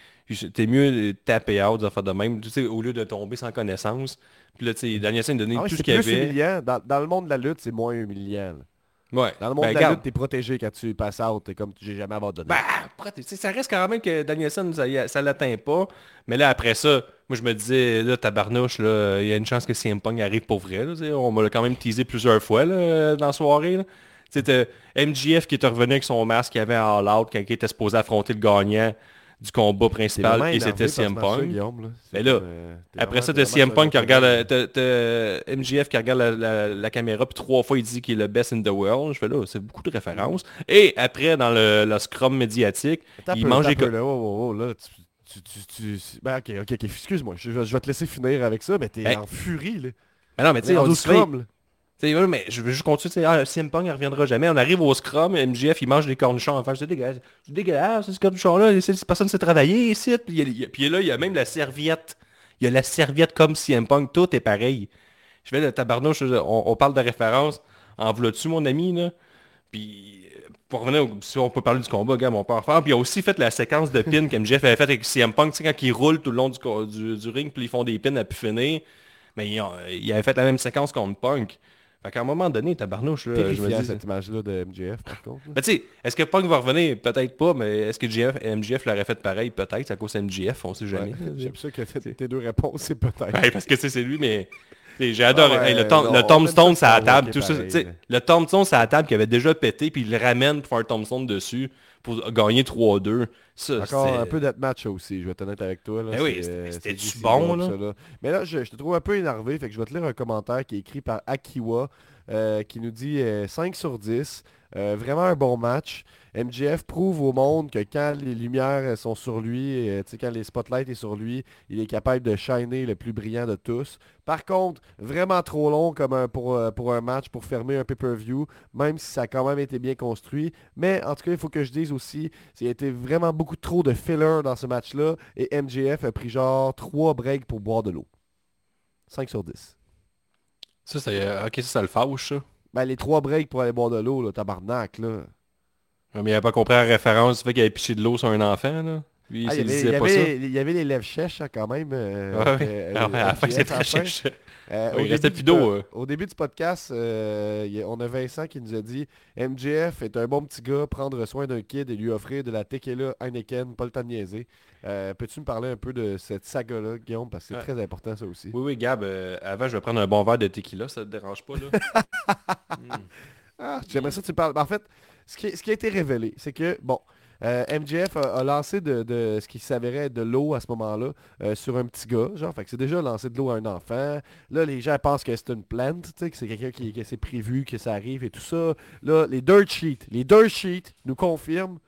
T'es mieux de taper out, de faire de même, tu sais, au lieu de tomber sans connaissance. Puis là, tu sais, Danielson a donné Ah ouais, tout ce qu'il avait. humiliant. Dans, dans le monde de la lutte, c'est moins humiliant. là. Ouais. Dans le monde Ben, de la lutte, t'es protégé quand tu passes out. T'es comme j'ai jamais abandonné. Ben, ça reste quand même que Danielson, ça, ça l'atteint pas. Mais là, après ça, moi, je me disais, là, tabarnouche, là, il y a une chance que CM Punk arrive pour vrai. là, on m'a quand même teasé plusieurs fois là, dans la soirée. là. T'as MJF qui est revenu avec son masque qu'il avait en All Out quand il était supposé affronter le gagnant du combat principal et c'était CM Punk. Mais là, euh, Après ça, t'as CM Punk qui regarde, t'as- MJF qui regarde la, la- la caméra, puis trois fois il dit qu'il est le best in the world. Je fais là, c'est beaucoup de références. Et après, dans le, le scrum médiatique, il peu, là, oh, oh, oh, tu, tu, ben, ok, ok, ok, excuse-moi, je, vais- je vais te laisser finir avec ça, mais t'es Ben, en furie, là. Mais non, mais tu sais, On on mais je veux juste continuer. Ah, CM Punk, il reviendra jamais. On arrive au scrum, MJF, il mange des cornichons en face. C'est dégueulasse. C'est dégueulasse, ce cornichon-là. Personne ne sait travailler ici. Puis, il puis là, il y a même la serviette. Il y a la serviette comme CM Punk. Tout est pareil. Je fais le tabarnouche. On, on parle de référence. En v'là-tu, mon ami, là? Puis, pour revenir, si on peut parler du combat, gars, on peut en faire. Puis, il a aussi fait la séquence de pins qu'MJF avait fait avec CM Punk. Tu sais, quand ils roulent tout le long du, du, du ring, puis ils font des pins à pu finir. Mais il avait fait la même séquence contre Punk. Fait qu'à un moment donné, tabarnouche, là, je me dis... cette image-là de MJF, par contre. là. Ben, tu sais, est-ce que Punk va revenir? Peut-être pas, mais est-ce que MJF l'aurait fait pareil? Peut-être, à cause de MJF, on sait jamais. Ouais, J'aime ça que tes tes deux réponses, c'est peut-être. Ouais, parce que c'est lui, mais... J'ai adoré. Ah ouais, Hey, le, tom- on- le on tombstone, c'est à la table, tout ça. Le tombstone, c'est à la table qui avait déjà pété, puis il le ramène pour faire un tombstone dessus pour gagner 3-2. Ça, Encore un peu d'être match aussi, je vais être honnête avec toi. Là, Ben oui, c'était- euh, du bon, là. ça, là. Mais là, je, je te trouve un peu énervé, fait que je vais te lire un commentaire qui est écrit par Akiwa, euh, qui nous dit euh, 5 sur 10. euh, vraiment un bon match. MJF prouve au monde que quand les lumières sont sur lui, euh, quand les spotlights sont sur lui, il est capable de shiner le plus brillant de tous. Par contre, vraiment trop long comme un- pour, euh, pour un match, pour fermer un pay-per-view, même si ça a quand même été bien construit. Mais en tout cas, il faut que je dise aussi, il y a été vraiment beaucoup trop de filler dans ce match-là, et MJF a pris genre 3 breaks pour boire de l'eau. 5 sur 10. Ça, c'est... euh, Ok, ça, ça le fâche, ça. Ben, les 3 breaks pour aller boire de l'eau, là, tabarnak, là. Ouais, Mais il avait pas compris la référence du fait qu'il avait piché de l'eau sur un enfant, là. Lui, Ah, il y avait, disait il y pas avait il y avait les lèvres sèches hein, quand même. euh, euh, Ah ouais, à la fin, c'est très. Euh, il restait plus d'eau, euh. Au début du podcast, a- on a Vincent qui nous a dit MJF est un bon petit gars, prendre soin d'un kid et lui offrir de la tequila Heineken, pas le temps de niaiser. Peux-tu me parler un peu de cette saga-là, Guillaume, parce que c'est Ouais. très important ça aussi. Oui, oui, Gab, avant, je vais prendre un bon verre de tequila, ça te dérange pas, là? Hmm. Ah, J'aimerais ça que tu parles. En fait, ce qui, ce qui a été révélé, c'est que, bon, euh, MJF a, a lancé de, de ce qui s'avérait de l'eau à ce moment-là euh, sur un petit gars. Genre, fait que c'est déjà lancé de l'eau à un enfant. Là, les gens pensent que c'est une plante, que c'est quelqu'un qui, c'est prévu, que ça arrive et tout ça. Là, les dirt sheets, les dirt sheets nous confirment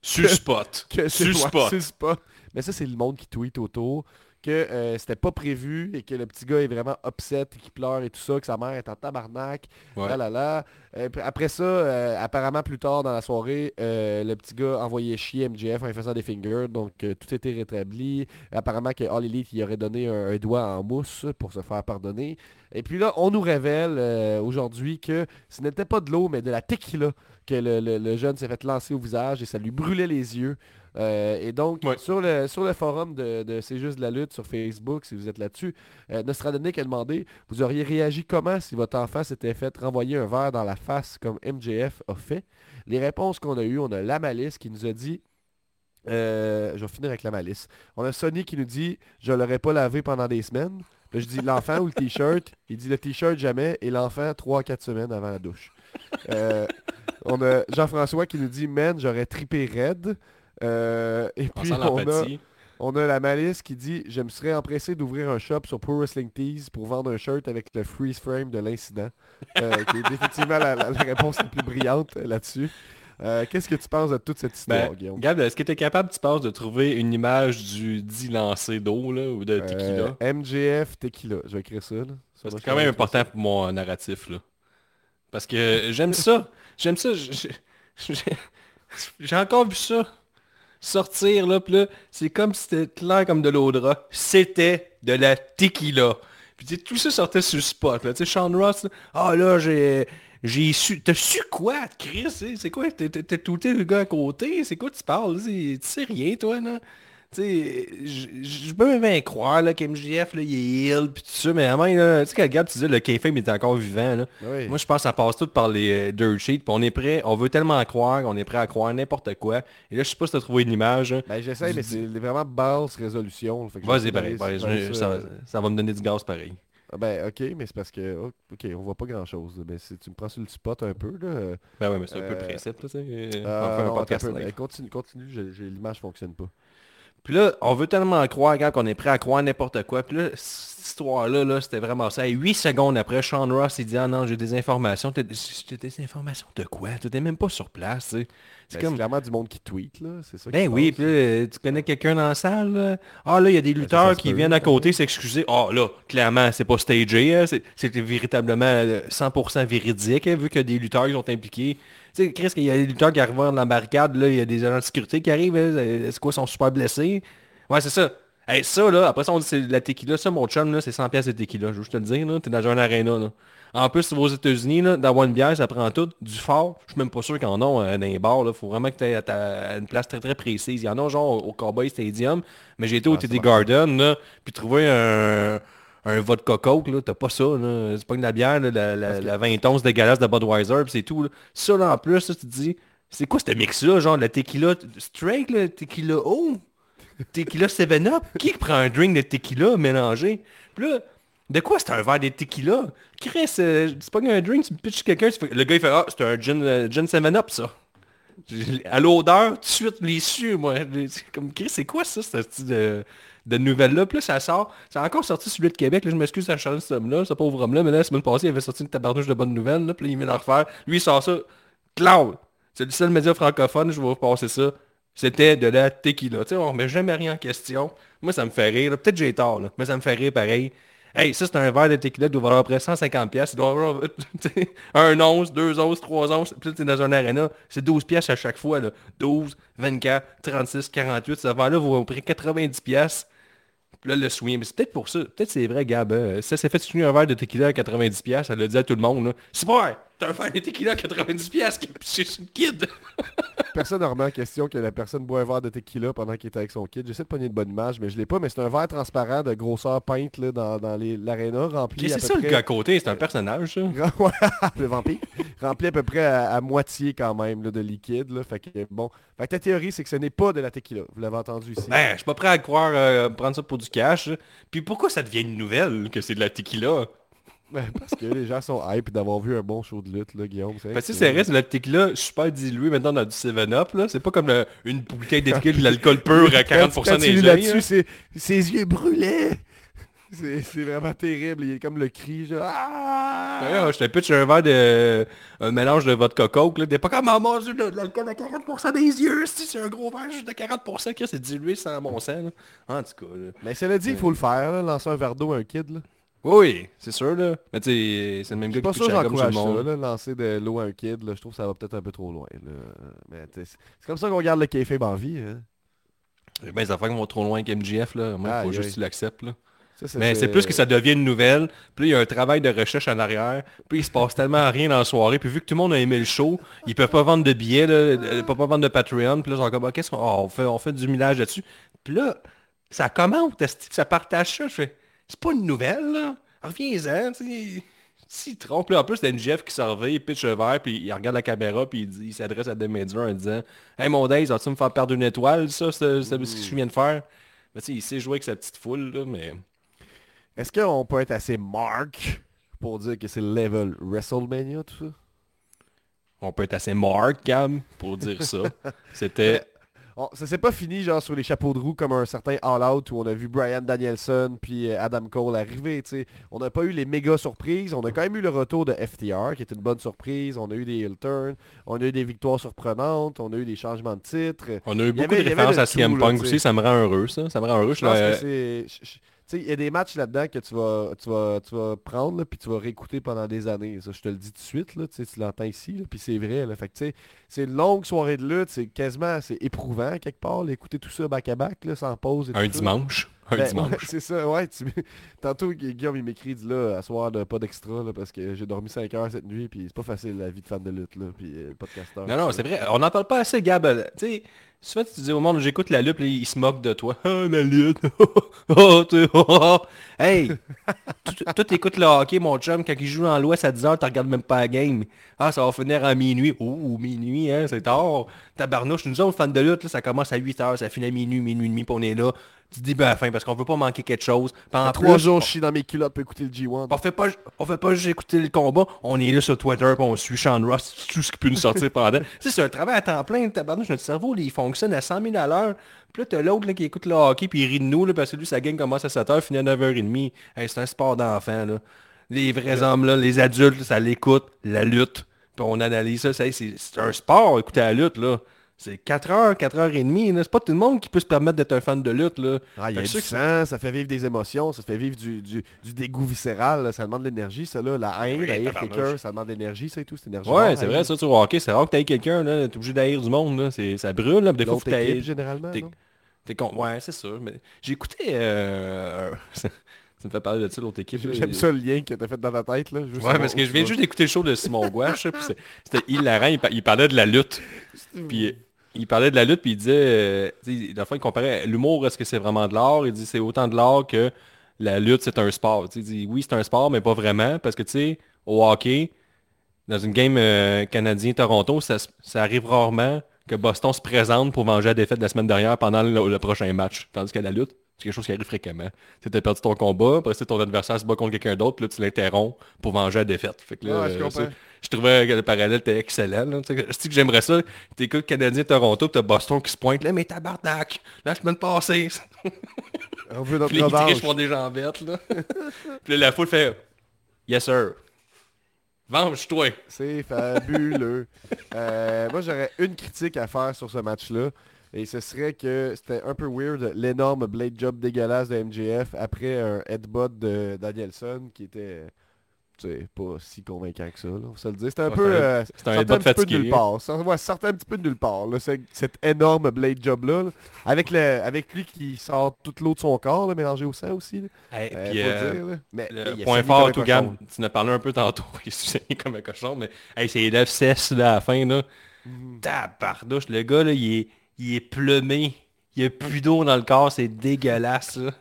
Sur spot. que c'est Sur ouais, spot. sur spot. Mais ça, c'est le monde qui tweet autour que euh, c'était pas prévu et que le petit gars est vraiment upset et qu'il pleure et tout ça, que sa mère est en tabarnak. Ouais. Là, là, là. Euh, après ça, euh, apparemment plus tard dans la soirée, euh, le petit gars envoyait chier MJF en lui faisant des fingers, donc tout était rétabli. Apparemment que All Elite il aurait donné un, un doigt en mousse pour se faire pardonner. Et puis là, on nous révèle aujourd'hui que ce n'était pas de l'eau, mais de la tequila que le, le- le jeune s'est fait lancer au visage et ça lui brûlait les yeux. Euh, et donc, Ouais. sur, le, sur le forum de, de C'est juste de la lutte sur Facebook, si vous êtes là-dessus, euh, Nostradamus a demandé, vous auriez réagi comment si votre enfant s'était fait renvoyer un verre dans la face comme MJF a fait? Les réponses qu'on a eues, on a la malice qui nous a dit, euh, je vais finir avec la malice. On a Sony qui nous dit, je l'aurais pas lavé pendant des semaines. Là, je dis l'enfant ou le t-shirt? Il dit le t-shirt jamais et l'enfant 3-4 semaines avant la douche. Euh, on a Jean-François qui nous dit, man, j'aurais tripé raide. Euh, et puis on a, on a la malice qui dit Je me serais empressé d'ouvrir un shop sur Pro Wrestling Tees pour vendre un shirt avec le freeze frame de l'incident. Euh, qui est définitivement la, la- la réponse la plus brillante euh, là-dessus. Euh, Qu'est-ce que tu penses de toute cette histoire, Ben, Guillaume? Gab, est-ce que tu es capable, tu penses, de trouver une image du dit lancer d'eau, là, ou de tequila? Euh, MJF Tequila. Je vais écrire ça. C'est quand même important pour mon narratif, là. Parce que j'aime ça. J'aime ça. J'ai encore vu ça sortir, là, pis là, c'est comme si c'était clair comme de l'eau de. C'était de la tequila. Puis tout ça sortait sur le spot, là. Tu sais, Sean Ross, là, ah là, j'ai... J'ai su... T'as su quoi, Chris? C'est c'est quoi? T'es- touté le gars à côté? C'est quoi tu parles? Tu sais rien, toi, là? Je peux même croire là, qu'MJF, là, il est ill, puis tout ça, mais à tu sais, quand Gab, tu disais, le K-Fame est encore vivant, là. Oui. Moi, je pense que ça passe tout par les euh, dirt sheets, puis on est prêt, on veut tellement croire, qu'on est prêt à croire n'importe quoi. Et là, je sais pas si t'as trouvé une image. hein. Ben, j'essaie, mais c'est vraiment basse résolution. Vas-y, pareil, je- ça. ça, ça va me donner du gaz pareil. Ah, Ben, ok, mais c'est parce que, oh, ok, on voit pas grand-chose. Mais si tu me prends sur le spot un peu, là. Ben ouais, mais c'est un peu le principe, là, tu sais. euh, On fait un non, podcast peu, ben, continue, continue, j'ai- l'image fonctionne pas. Puis là, on veut tellement croire quand on est prêt à croire n'importe quoi. Puis là, cette histoire-là, là, c'était vraiment ça. Et 8 secondes après, Sean Ross, il dit Ah non, j'ai des informations. T'as des informations de quoi? Tu n'étais même pas sur place, tu sais. C'est comme... clairement du monde qui tweet, là. C'est ça Ben oui, puis là, tu connais quelqu'un dans la salle, là? Ah là, il y a des lutteurs qui viennent à côté s'excuser. Ah là, clairement, c'est pas stagé, hein. c'était véritablement euh, 100% véridique, hein, vu a des lutteurs qui sont impliqués. Tu sais, Chris, il y a des lutteurs qui arrivent dans la barricade, là, il y a des agents de sécurité qui arrivent, hein, c'est quoi, ils sont super blessés? Ouais, c'est ça. Hey, ça, là, après ça, on dit c'est la tequila. Ça, mon chum, là, c'est 100 pièces de tequila. Je veux juste te le dire, là. T'es dans un arena, là. En plus, aux États-Unis, là, d'avoir une bière, ça prend tout. Du fort, je suis même pas sûr qu'ils en ont euh, dans les bars, là. Faut vraiment que tu aies à, une place très, très précise. Il y en a, genre, au Cowboy Stadium. Mais j'ai été au TD Garden, là, puis trouver un un vodka coke, là, t'as pas ça, là. C'est pas de la bière, là, la, la, la 20 onces dégueulasse de Budweiser, puis c'est tout. Là. Ça, là, en plus, là, tu te dis, c'est quoi ce mix-là, genre, la tequila straight, là, tequila oh Tequila 7-Up Qui prend un drink de tequila mélangé? Puis là, de quoi c'est un verre de tequila? Chris, euh, c'est pas un drink, tu pitches quelqu'un, le gars il fait Ah, c'est un gin, euh, gin 7-Up ça. À l'odeur, tout de suite, les su, moi. Comme Chris, c'est quoi ça, ce style de, de nouvelles-là Puis là, ça sort. Ça a encore sorti celui de Québec. Là, je m'excuse à changer ce homme-là, ce pauvre homme-là, mais là, la semaine passée, il avait sorti une tabarnouche de bonnes nouvelles. Là, puis il vient d'en refaire. Lui, il sort ça. Cloud C'est le seul média francophone, je vais vous passer ça. C'était de la tequila. Tu sais, on remet jamais rien en question. Moi, ça me fait rire. Peut-être j'ai tort, là, mais ça me fait rire pareil. Hey, ça, c'est un verre de tequila qui doit valoir à près 150 pièces. Il doit avoir un once, deux onces, trois onces. Puis là, dans un arena, c'est 12 pièces à chaque fois. Là. 12, 24, 36, 48. Ce verre-là vaut à peu près 90 pièces. Puis là, le. Mais c'est peut-être pour ça. Peut-être c'est vrai, Gab. Hein. ça s'est fait soutenir un verre de tequila à 90 pièces. Elle l'a dit à tout le monde. C'est vrai un verre de tequila à 90 pièces. C'est une kid. personne ne remet en question que la personne boit un verre de tequila pendant qu'il est avec son kid. J'essaie de pogner une bonne image, mais je l'ai pas. Mais c'est un verre transparent de grosseur peinte là, dans, dans l'aréna, rempli C'est ça le gars à côté, c'est un personnage, ça? le vampire. rempli à peu près à, moitié quand même là, de liquide. Là. Fait que bon. Fait que ta théorie, c'est que ce n'est pas de la tequila. Vous l'avez entendu ici. Ben, je suis pas prêt à croire euh, prendre ça pour du cash. Puis pourquoi ça devient une nouvelle que c'est de la tequila? parce que les gens sont hype d'avoir vu un bon show de lutte, là, Guillaume. Parce que c'est reste le tequila super dilué maintenant dans du 7-Up, là. C'est pas comme une bouteille d'étiquette de l'alcool pur à 40% des là-dessus, ses yeux brûlaient. C'est vraiment terrible. Il est comme le cri, genre... Ah! je te pitch un verre de... un mélange de vodka coke, là. T'es pas comme, oh mon dieu, de l'alcool à 40% des yeux, si c'est un gros verre juste de 40% qui c'est dilué sans bon sens, En tout cas, Mais cela dit, il faut le faire, là, lancer un verre d'eau à un kid, là. Oui, c'est sûr, là. Mais tu sais, c'est le même gars qui pas sûr j'encourage ça, là, lancer de l'eau à un kid, là, je trouve que ça va peut-être un peu trop loin. Là. Mais c'est comme ça qu'on garde le kayfabe en vie. Hein. Ben, fait qu'ils vont trop loin avec MGF, là. Moi, il faut juste l'acceptes, là. mais c'est plus que ça devient une nouvelle, puis il y a un travail de recherche en arrière, puis il se passe tellement rien dans la soirée, puis vu que tout le monde a aimé le show, ils peuvent pas vendre de billets, là, ils peuvent pas vendre de Patreon, puis là, comme, ah, qu'est-ce qu'on oh, on fait, on fait du millage là-dessus. Puis là, ça commente, ça partage ça, je fais, c'est pas une nouvelle, là. Reviens-en, tu S'il trompe, là, en plus, c'est Jeff qui s'en il pitch verre, puis il regarde la caméra, puis il, s'adresse à Demedur en disant Hey mon Days, vas-tu me faire perdre une étoile, ça, c'est ce que je viens de faire Mais tu sais, il sait jouer avec sa petite foule, là, mais. Est-ce qu'on peut être assez mark pour dire que c'est le level WrestleMania, tout ça? On peut être assez mark, Gab, pour dire ça. C'était ça s'est pas fini genre sur les chapeaux de roue comme un certain All Out où on a vu Brian Danielson puis euh, Adam Cole arriver. On n'a pas eu les méga surprises. On a quand même eu le retour de FTR qui est une bonne surprise. On a eu des heel turns. On a eu des victoires surprenantes. On a eu des changements de titre. On a eu beaucoup de références à CM Punk aussi. Ça me rend heureux ça. Ça me rend heureux. Je, pense que c'est il y a des matchs là-dedans que tu vas, tu vas, tu vas prendre, puis tu vas réécouter pendant des années. Ça, je te le dis tout de suite, là, tu l'entends ici, puis c'est vrai. Là, fait c'est une longue soirée de lutte, c'est quasiment c'est éprouvant quelque part, d'écouter tout ça back-à-back, sans pause. un dimanche. Un ben, dimanche. c'est ça, ouais. Tantôt, Guillaume, il m'écrit, dit là, à soir, de, pas d'extra, parce que j'ai dormi 5 heures cette nuit, puis c'est pas facile la vie de fan de lutte, là, puis euh, podcasteur. Non, non, c'est vrai. On n'en parle pas assez, Gab. Tu sais, Souvent, tu dis au monde, j'écoute la lutte, ils se moquent de toi. Ah, la lutte. oh, oh. Hey, toi, t'écoutes le hockey, mon chum, quand il joue dans l'Ouest à 10h, tu regardes même pas la game. Ah, ça va finir à minuit. Oh, minuit, hein, c'est tard. Tabarnouche, nous autres, fans de lutte, ça commence à 8h, ça finit à minuit, minuit et demi, puis on est là tu te dis ben fin parce qu'on veut pas manquer quelque chose. Pendant trois jours, je suis dans mes culottes pour écouter le G1. On fait pas, on fait pas juste écouter le combat, on est là sur Twitter, puis on suit Sean Ross, tout ce qui peut nous sortir pendant. tu sais, c'est un travail à temps plein, tabarnouche, notre cerveau, il fonctionne à 100 000 à l'heure. Puis là, t'as l'autre qui écoute le hockey, puis il rit de nous, là, parce que lui, sa game commence à 7h, finit à 9h30. Hey, c'est un sport d'enfant, là. Les vrais hommes, là, les adultes, ça l'écoute, la lutte. Puis on analyse ça, c'est c'est un sport, écouter la lutte, là. C'est 4 heures, 4 heures et demie. C'est pas tout le monde qui peut se permettre d'être un fan de lutte. Là. Ah, il y a du sang, ça fait vivre des émotions, ça fait vivre du, du, du dégoût viscéral, là, ça demande de l'énergie, ça là, la haine, Oui, haïr quelqu'un, ça demande de l'énergie, ça et tout, c'est énergie. Ouais, c'est vrai, ça, sur le hockey, c'est rare que t'ailles quelqu'un, là. T'es obligé d'haïr du monde, là. C'est- Ça brûle, là. Des fois, équipe, généralement, T'es- con... Ouais, c'est sûr. Mais j'ai écouté... Euh... ça me fait parler de ça, l'autre équipe. J'aime ça le lien que t'as fait dans ta tête, là. Ouais, parce que tu je viens juste d'écouter le show de Simon Gouache, c'était hilarant, il, par- il parlait de la lutte. Puis il parlait de la lutte, puis il disait, euh, la fois il comparait l'humour, est-ce que c'est vraiment de l'art? Il dit c'est autant de l'art que la lutte, c'est un sport. Il dit oui, c'est un sport, mais pas vraiment, parce que tu sais, au hockey, dans une game euh, canadien-Toronto, ça, ça arrive rarement que Boston se présente pour venger la défaite de la semaine dernière pendant le, le prochain match. Tandis qu'à la lutte, c'est quelque chose qui arrive fréquemment. Tu as perdu ton combat, après ça, ton adversaire se bat contre quelqu'un d'autre, puis là, tu l'interromps pour venger la défaite. Fait que là, Ouais, je euh, ça, je trouvais que le parallèle était excellent. là. Tu sais, Je dis que j'aimerais ça. T'écoutes Canadien-Toronto, puis t'as Boston qui se pointe. Là, mais tabarnak, la semaine passée. On veut notre Puis les triches font des jambettes, là. puis là, la foule fait « Yes, sir. Venge-toi. C'est fabuleux. Euh, moi, j'aurais une critique à faire sur ce match-là. Et ce serait que c'était un peu weird, l'énorme blade job dégueulasse de MJF après un headbutt de Danielson qui était sais, pas si convaincant que ça, là, on se le dire. C'était un Ouais, peu... c'est un- euh, c'est un sortait headbutt petit peu de nulle part. Ça, ouais, sortait un petit peu de nulle part. là, c'est- cet énorme blade job-là. là. avec, le, avec lui qui sort toute l'eau de son corps, là, mélangé au sang aussi. Hey, Euh, puis, euh, dire. Mais, Le point fort, un tout gamme, tu en as parlé un peu tantôt, il saigné comme un cochon, mais hey, c'est cessent là, à la fin, là. Mhm. Tabardouche, le gars, là, il est, il est plumé. Il y a plus d'eau dans le corps, c'est dégueulasse, là.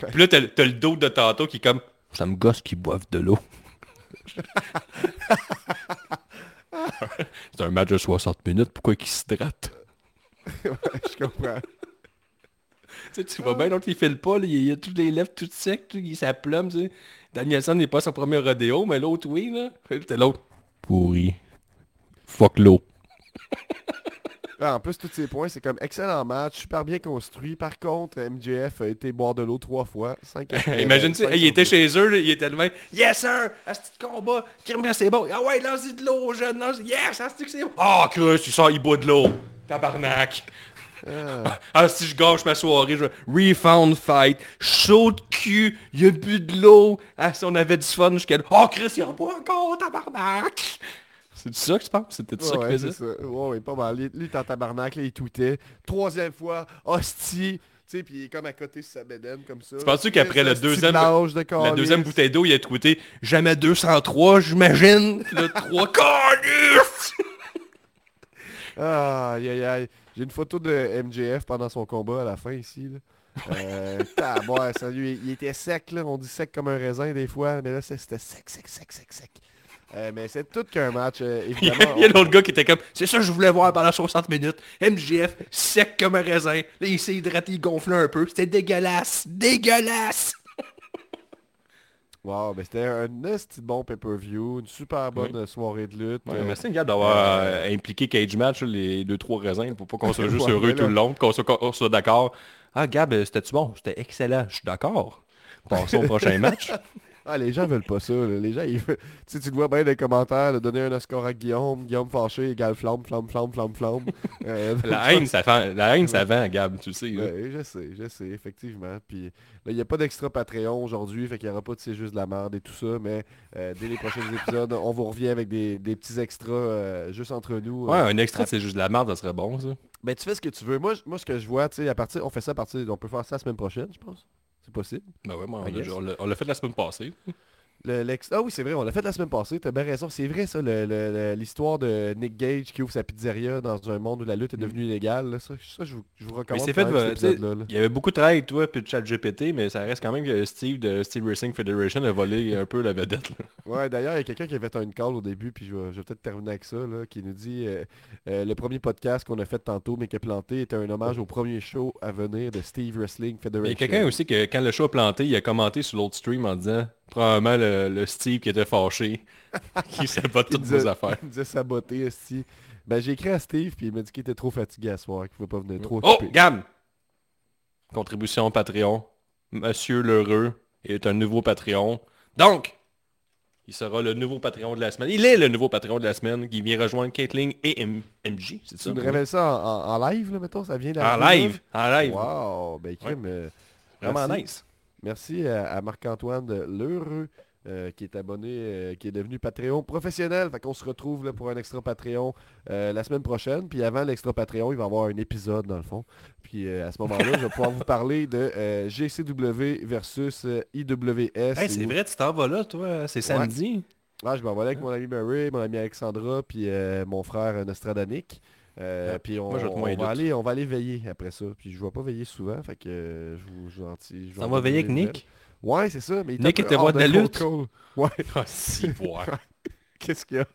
Puis là, t'as, t'as le dos de tantôt qui est comme, ça me gosse qu'ils boivent de l'eau. c'est un match de 60 minutes, pourquoi qu'ils s'hydratent? Je comprends. Tu sais, tu vois bien, l'autre il file pas, là, il, il a toutes les lèvres toutes secs, là, il tu sais. Danielson n'est pas son premier rodéo, mais l'autre oui, là. Puis C'était l'autre. Pourri. Fuck l'eau. Ah, en plus, tous ces points, c'est comme excellent match, super bien construit. Par contre, MJF a été boire de l'eau trois fois. Cinq, Imagine, tu cinq il était chez eux, il était loin. Yes sir! Asti de combat! Crime, c'est bon! Ah ouais, lance de l'eau, jeune! Lance... Yes! Que c'est bon! Ah, Chris, il sort, il boit de l'eau! Tabarnak! Ah, Ah, si je gâche ma soirée, je refound fight, chaud de cul, il a bu de l'eau. Ah, si on avait du fun jusqu'à... Oh, Chris, il en boit encore, tabarnak! C'est ça que tu penses? C'était ça ouais, qu'il faisait? ça. Ouais, ouais, pas mal. Lui, il est en tabarnak, là, il tweetait. Troisième fois, hostie. Tu sais, puis il est comme à côté sur sa bédaine, comme ça. Tu penses-tu qu'après le deuxième- de La deuxième bouteille d'eau, il a tweeté « Jamais 203, j'imagine! » Le 3 calice! Ah, aïe, aïe, aïe. J'ai une photo de MJF pendant son combat à la fin ici. Là. Euh, sérieux, il, il était sec, là. On dit sec comme un raisin des fois, mais là, c'était sec, sec, sec, sec, sec. Euh, mais c'est tout qu'un match, euh, Il y évidemment. a, il y a l'autre gars qui était comme, c'est ça que je voulais voir pendant 60 minutes. MGF, sec comme un raisin. Là, il s'est hydraté, il gonflait un peu. C'était dégueulasse. Dégueulasse. Wow, ben c'était un esti de bon pay-per-view, une super bonne soirée de lutte. Ouais, euh, mais c'est une gars d'avoir euh, impliqué Cage Match, les deux trois raisins, pour pas qu'on soit juste heureux mais tout le long, qu'on soit, soit d'accord. Ah, Gab, c'était-tu bon? C'était excellent. Je suis d'accord. Passons au prochain match. Ah, les gens veulent pas ça. là. Les gens, ils veulent- tu sais, tu le vois bien dans les commentaires, de donner un Oscar à Guillaume, Guillaume fâché égale flamme, flamme, flamme, flamme, flamme. Euh, La haine, ça, fait, la haine, ça vend, Gab, tu le sais. Ouais, je sais, je sais, effectivement. Puis là, il n'y a pas d'extra Patreon aujourd'hui, fait qu'il n'y aura pas de c'est juste de la merde et tout ça, mais euh, dès les prochains épisodes, on vous revient avec des, des petits extras euh, juste entre nous. Ouais, un extrait, c'est juste de la merde, ça serait bon, ça. Ben, tu fais ce que tu veux. Moi, moi ce que je vois, tu sais, à partir, on fait ça à partir, on peut faire ça la semaine prochaine, je pense. C'est possible. Ben ouais, on I l'a- guess. on l'a on l'a fait la semaine passée. Le- l'ex- ah oui, c'est vrai, on l'a fait la semaine passée, t'as bien raison. C'est vrai ça, le- le- le- l'histoire de Nick Gage qui ouvre sa pizzeria dans un monde où la lutte est devenue illégale. là. Ça, ça, je, vous, je vous Mais recommande. c'est quand fait, même, cet là. il y avait beaucoup de travail avec toi puis de chat GPT, mais ça reste quand même que Steve de Steve Racing Federation a volé un peu la vedette. Ouais, d'ailleurs, il y a quelqu'un qui avait fait une call au début, puis je vais, je vais peut-être terminer avec ça, là, qui nous dit euh, euh, le premier podcast qu'on a fait tantôt, mais qui a planté, était un hommage au premier show à venir de Steve Wrestling Mais Federation. il y a quelqu'un aussi que quand le show a planté, il a commenté sur l'autre stream en disant probablement le, le Steve qui était fâché, qui sabote toutes disait- vos affaires. Il disait saboter, esti. Ben, j'ai écrit à Steve, puis il m'a dit qu'il était trop fatigué à soir, qu'il ne pouvait pas venir trop Oh, occupé. Gam! Contribution Patreon. Monsieur Lheureux est un nouveau Patreon. Donc, il sera le nouveau Patreon de la semaine. Il est le nouveau Patreon de la semaine qui vient rejoindre Caitlyn et M- MJ, c'est Tu ça? me révèles ça en, en- en live, là, mettons, ça vient En d'arriver, live. En live. Wow, ben, crime, euh, Vraiment nice. Merci à, à Marc-Antoine Lheureux, euh, qui est abonné, euh, qui est devenu Patreon professionnel. Fait qu'on se retrouve là, pour un extra Patreon euh, la semaine prochaine. Puis avant l'extra Patreon, il va y avoir un épisode dans le fond. Puis euh, à ce moment-là, je vais pouvoir vous parler de GCW versus IWS. Hey, c'est vrai, tu t'en vas là, toi. C'est samedi. Je m'en vais avec mon ami Murray, mon ami Alexandra, puis mon frère Nostradanic. Euh, Ouais. puis on, va aller, on va aller veiller après ça. Puis je ne vais pas veiller souvent, fait que euh, je vous Ça va veiller avec Nick? Ouais, c'est ça. Mais il Nick était voir de la lutte. Ouais, Ah, si, voir. qu'est-ce qu'il y a?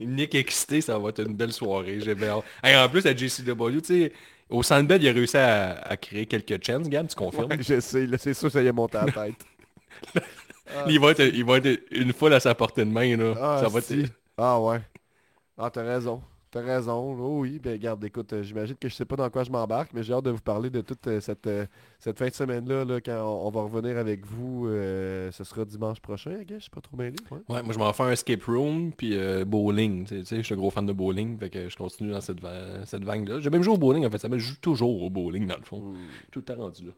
Nick excité, ça va être une belle soirée. J'ai bien hâte. Hey, en plus, à JCW, tu sais, au Sandbed, il a réussi à, à créer quelques chances, Gab, tu confirmes? Ouais, Je sais, là, c'est sûr ça y est monté à la tête. Il, va être, il va être une foule à sa portée de main, là. Ah, ça va si. être... Ah ouais. Ah, t'as raison. T'as raison. Oh oui, ben garde, écoute, euh, j'imagine que je sais pas dans quoi je m'embarque, mais j'ai hâte de vous parler de toute euh, cette, euh, cette fin de semaine-là, là, quand on, on va revenir avec vous. euh, ce sera dimanche prochain, je suis pas trop mêlé. Ouais. Ouais, moi je m'en fais un escape room puis euh, bowling. Tu sais, je suis un gros fan de bowling, fait que je continue dans cette, va- cette vague-là. J'ai même joué au bowling en fait, ça me joue toujours au bowling dans le fond. Tout le temps rendu là.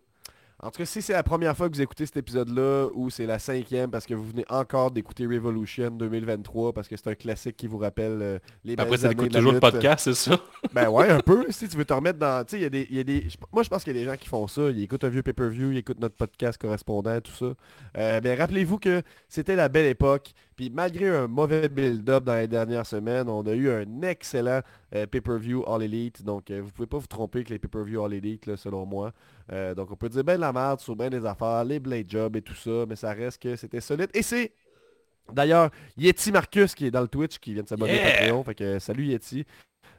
En tout cas, si c'est la première fois que vous écoutez cet épisode-là, ou c'est la cinquième parce que vous venez encore d'écouter Revolution 2023, parce que c'est un classique qui vous rappelle euh, les Après belles ça, t'écoutes de la toujours le podcast, c'est ça? Ben ouais, un peu. Si tu veux te remettre dans... Tu sais, il y a des... il y a des- je- Moi, je pense qu'il y a des gens qui font ça. Ils écoutent un vieux pay-per-view, ils écoutent notre podcast correspondant, tout ça. Euh, ben, rappelez-vous que c'était la belle époque. Puis malgré un mauvais build-up dans les dernières semaines, on a eu un excellent euh, pay-per-view All Elite. Donc, euh, vous pouvez pas vous tromper avec les pay-per-view All Elite, là, selon moi. Euh, donc, on peut dire ben de la merde sur ben des affaires, les blade jobs et tout ça, mais ça reste que c'était solide. Et c'est d'ailleurs Yeti Marcus qui est dans le Twitch, qui vient de s'abonner Yeah! à Patreon. Fait que salut Yeti.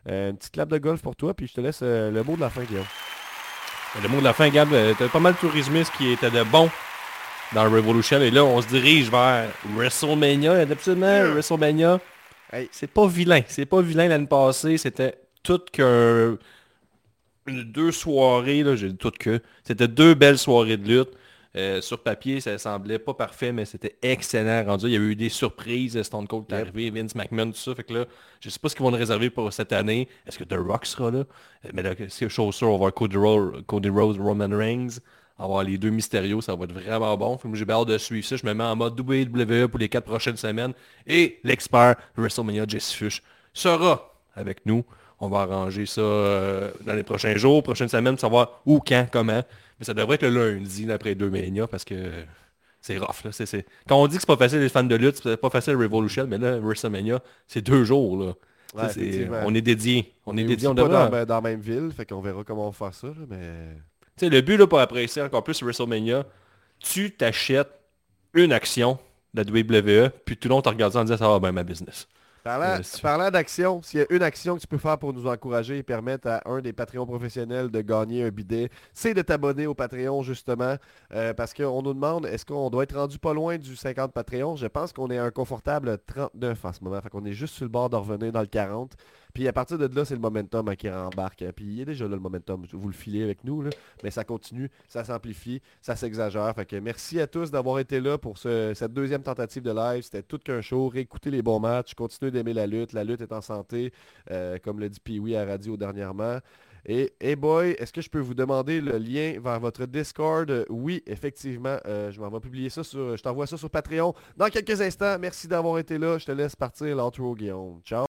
Une petite clap de golf pour toi, puis je te laisse le mot de la fin, Guillaume. Le mot de la fin, Gab, t'as pas mal de tourisme qui était de bon dans Revolution. Et là, on se dirige vers WrestleMania. Et absolument, WrestleMania, Hey. c'est pas vilain. C'est pas vilain l'année passée. C'était tout que... deux soirées, là, j'ai dit tout que. C'était deux belles soirées de lutte. Euh, sur papier, ça semblait pas parfait, mais c'était excellent rendu. Il y a eu des surprises. Stone Cold est Yep. arrivé, Vince McMahon, tout ça. Fait que là, je sais pas ce qu'ils vont nous réserver pour cette année. Est-ce que The Rock sera là? Euh, Mais là, c'est chose sûre, on va voir Cody Rhodes, Roman Reigns. Avoir les deux mystérieux, ça va être vraiment bon. J'ai hâte de suivre ça. Je me mets en mode WWE pour les quatre prochaines semaines. Et l'expert WrestleMania Jesse Fush sera avec nous. On va arranger ça euh, dans les prochains jours, prochaines semaines, savoir où, quand, comment. Mais ça devrait être le lundi après deux Mania parce que c'est rough. Là. Quand on dit que c'est pas facile les fans de lutte, c'est pas facile Revolution, mais là, WrestleMania, c'est deux jours. Là. Ouais, effectivement. on est dédié. On, est est dédié. On pas devrait... dans, dans la même ville, fait qu'on verra comment on va faire ça, là, mais... Sais, le but là, pour apprécier encore plus WrestleMania, tu t'achètes une action de la WWE, puis tout le long, tu regardes ça en disant ça va bien ma business. Parlant, Euh, parlant d'action, s'il y a une action que tu peux faire pour nous encourager et permettre à un des Patreons professionnels de gagner un bidet, c'est de t'abonner au Patreon justement. euh, parce qu'on nous demande, est-ce qu'on doit être rendu pas loin du 50 Patreon Je pense qu'on est à un confortable 39 en ce moment. Fait qu'on est juste sur le bord de revenir dans le 40. Puis à partir de là, c'est le momentum hein, qui rembarque. Puis il est déjà là le momentum. Vous le filez avec nous. Mais ça continue, ça s'amplifie, ça s'exagère. Fait que merci à tous d'avoir été là pour ce- cette deuxième tentative de live. C'était tout qu'un show. Réécoutez les bons matchs. Continuez d'aimer la lutte. La lutte est en santé, euh, comme le dit Pee-Wee à radio dernièrement. Et hey boy, est-ce que je peux vous demander le lien vers votre Discord? Oui, effectivement, euh, je m'en vais publier ça sur, je t'envoie ça sur Patreon dans quelques instants. Merci d'avoir été là. Je te laisse partir l'outro Guillaume. Ciao.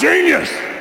genius!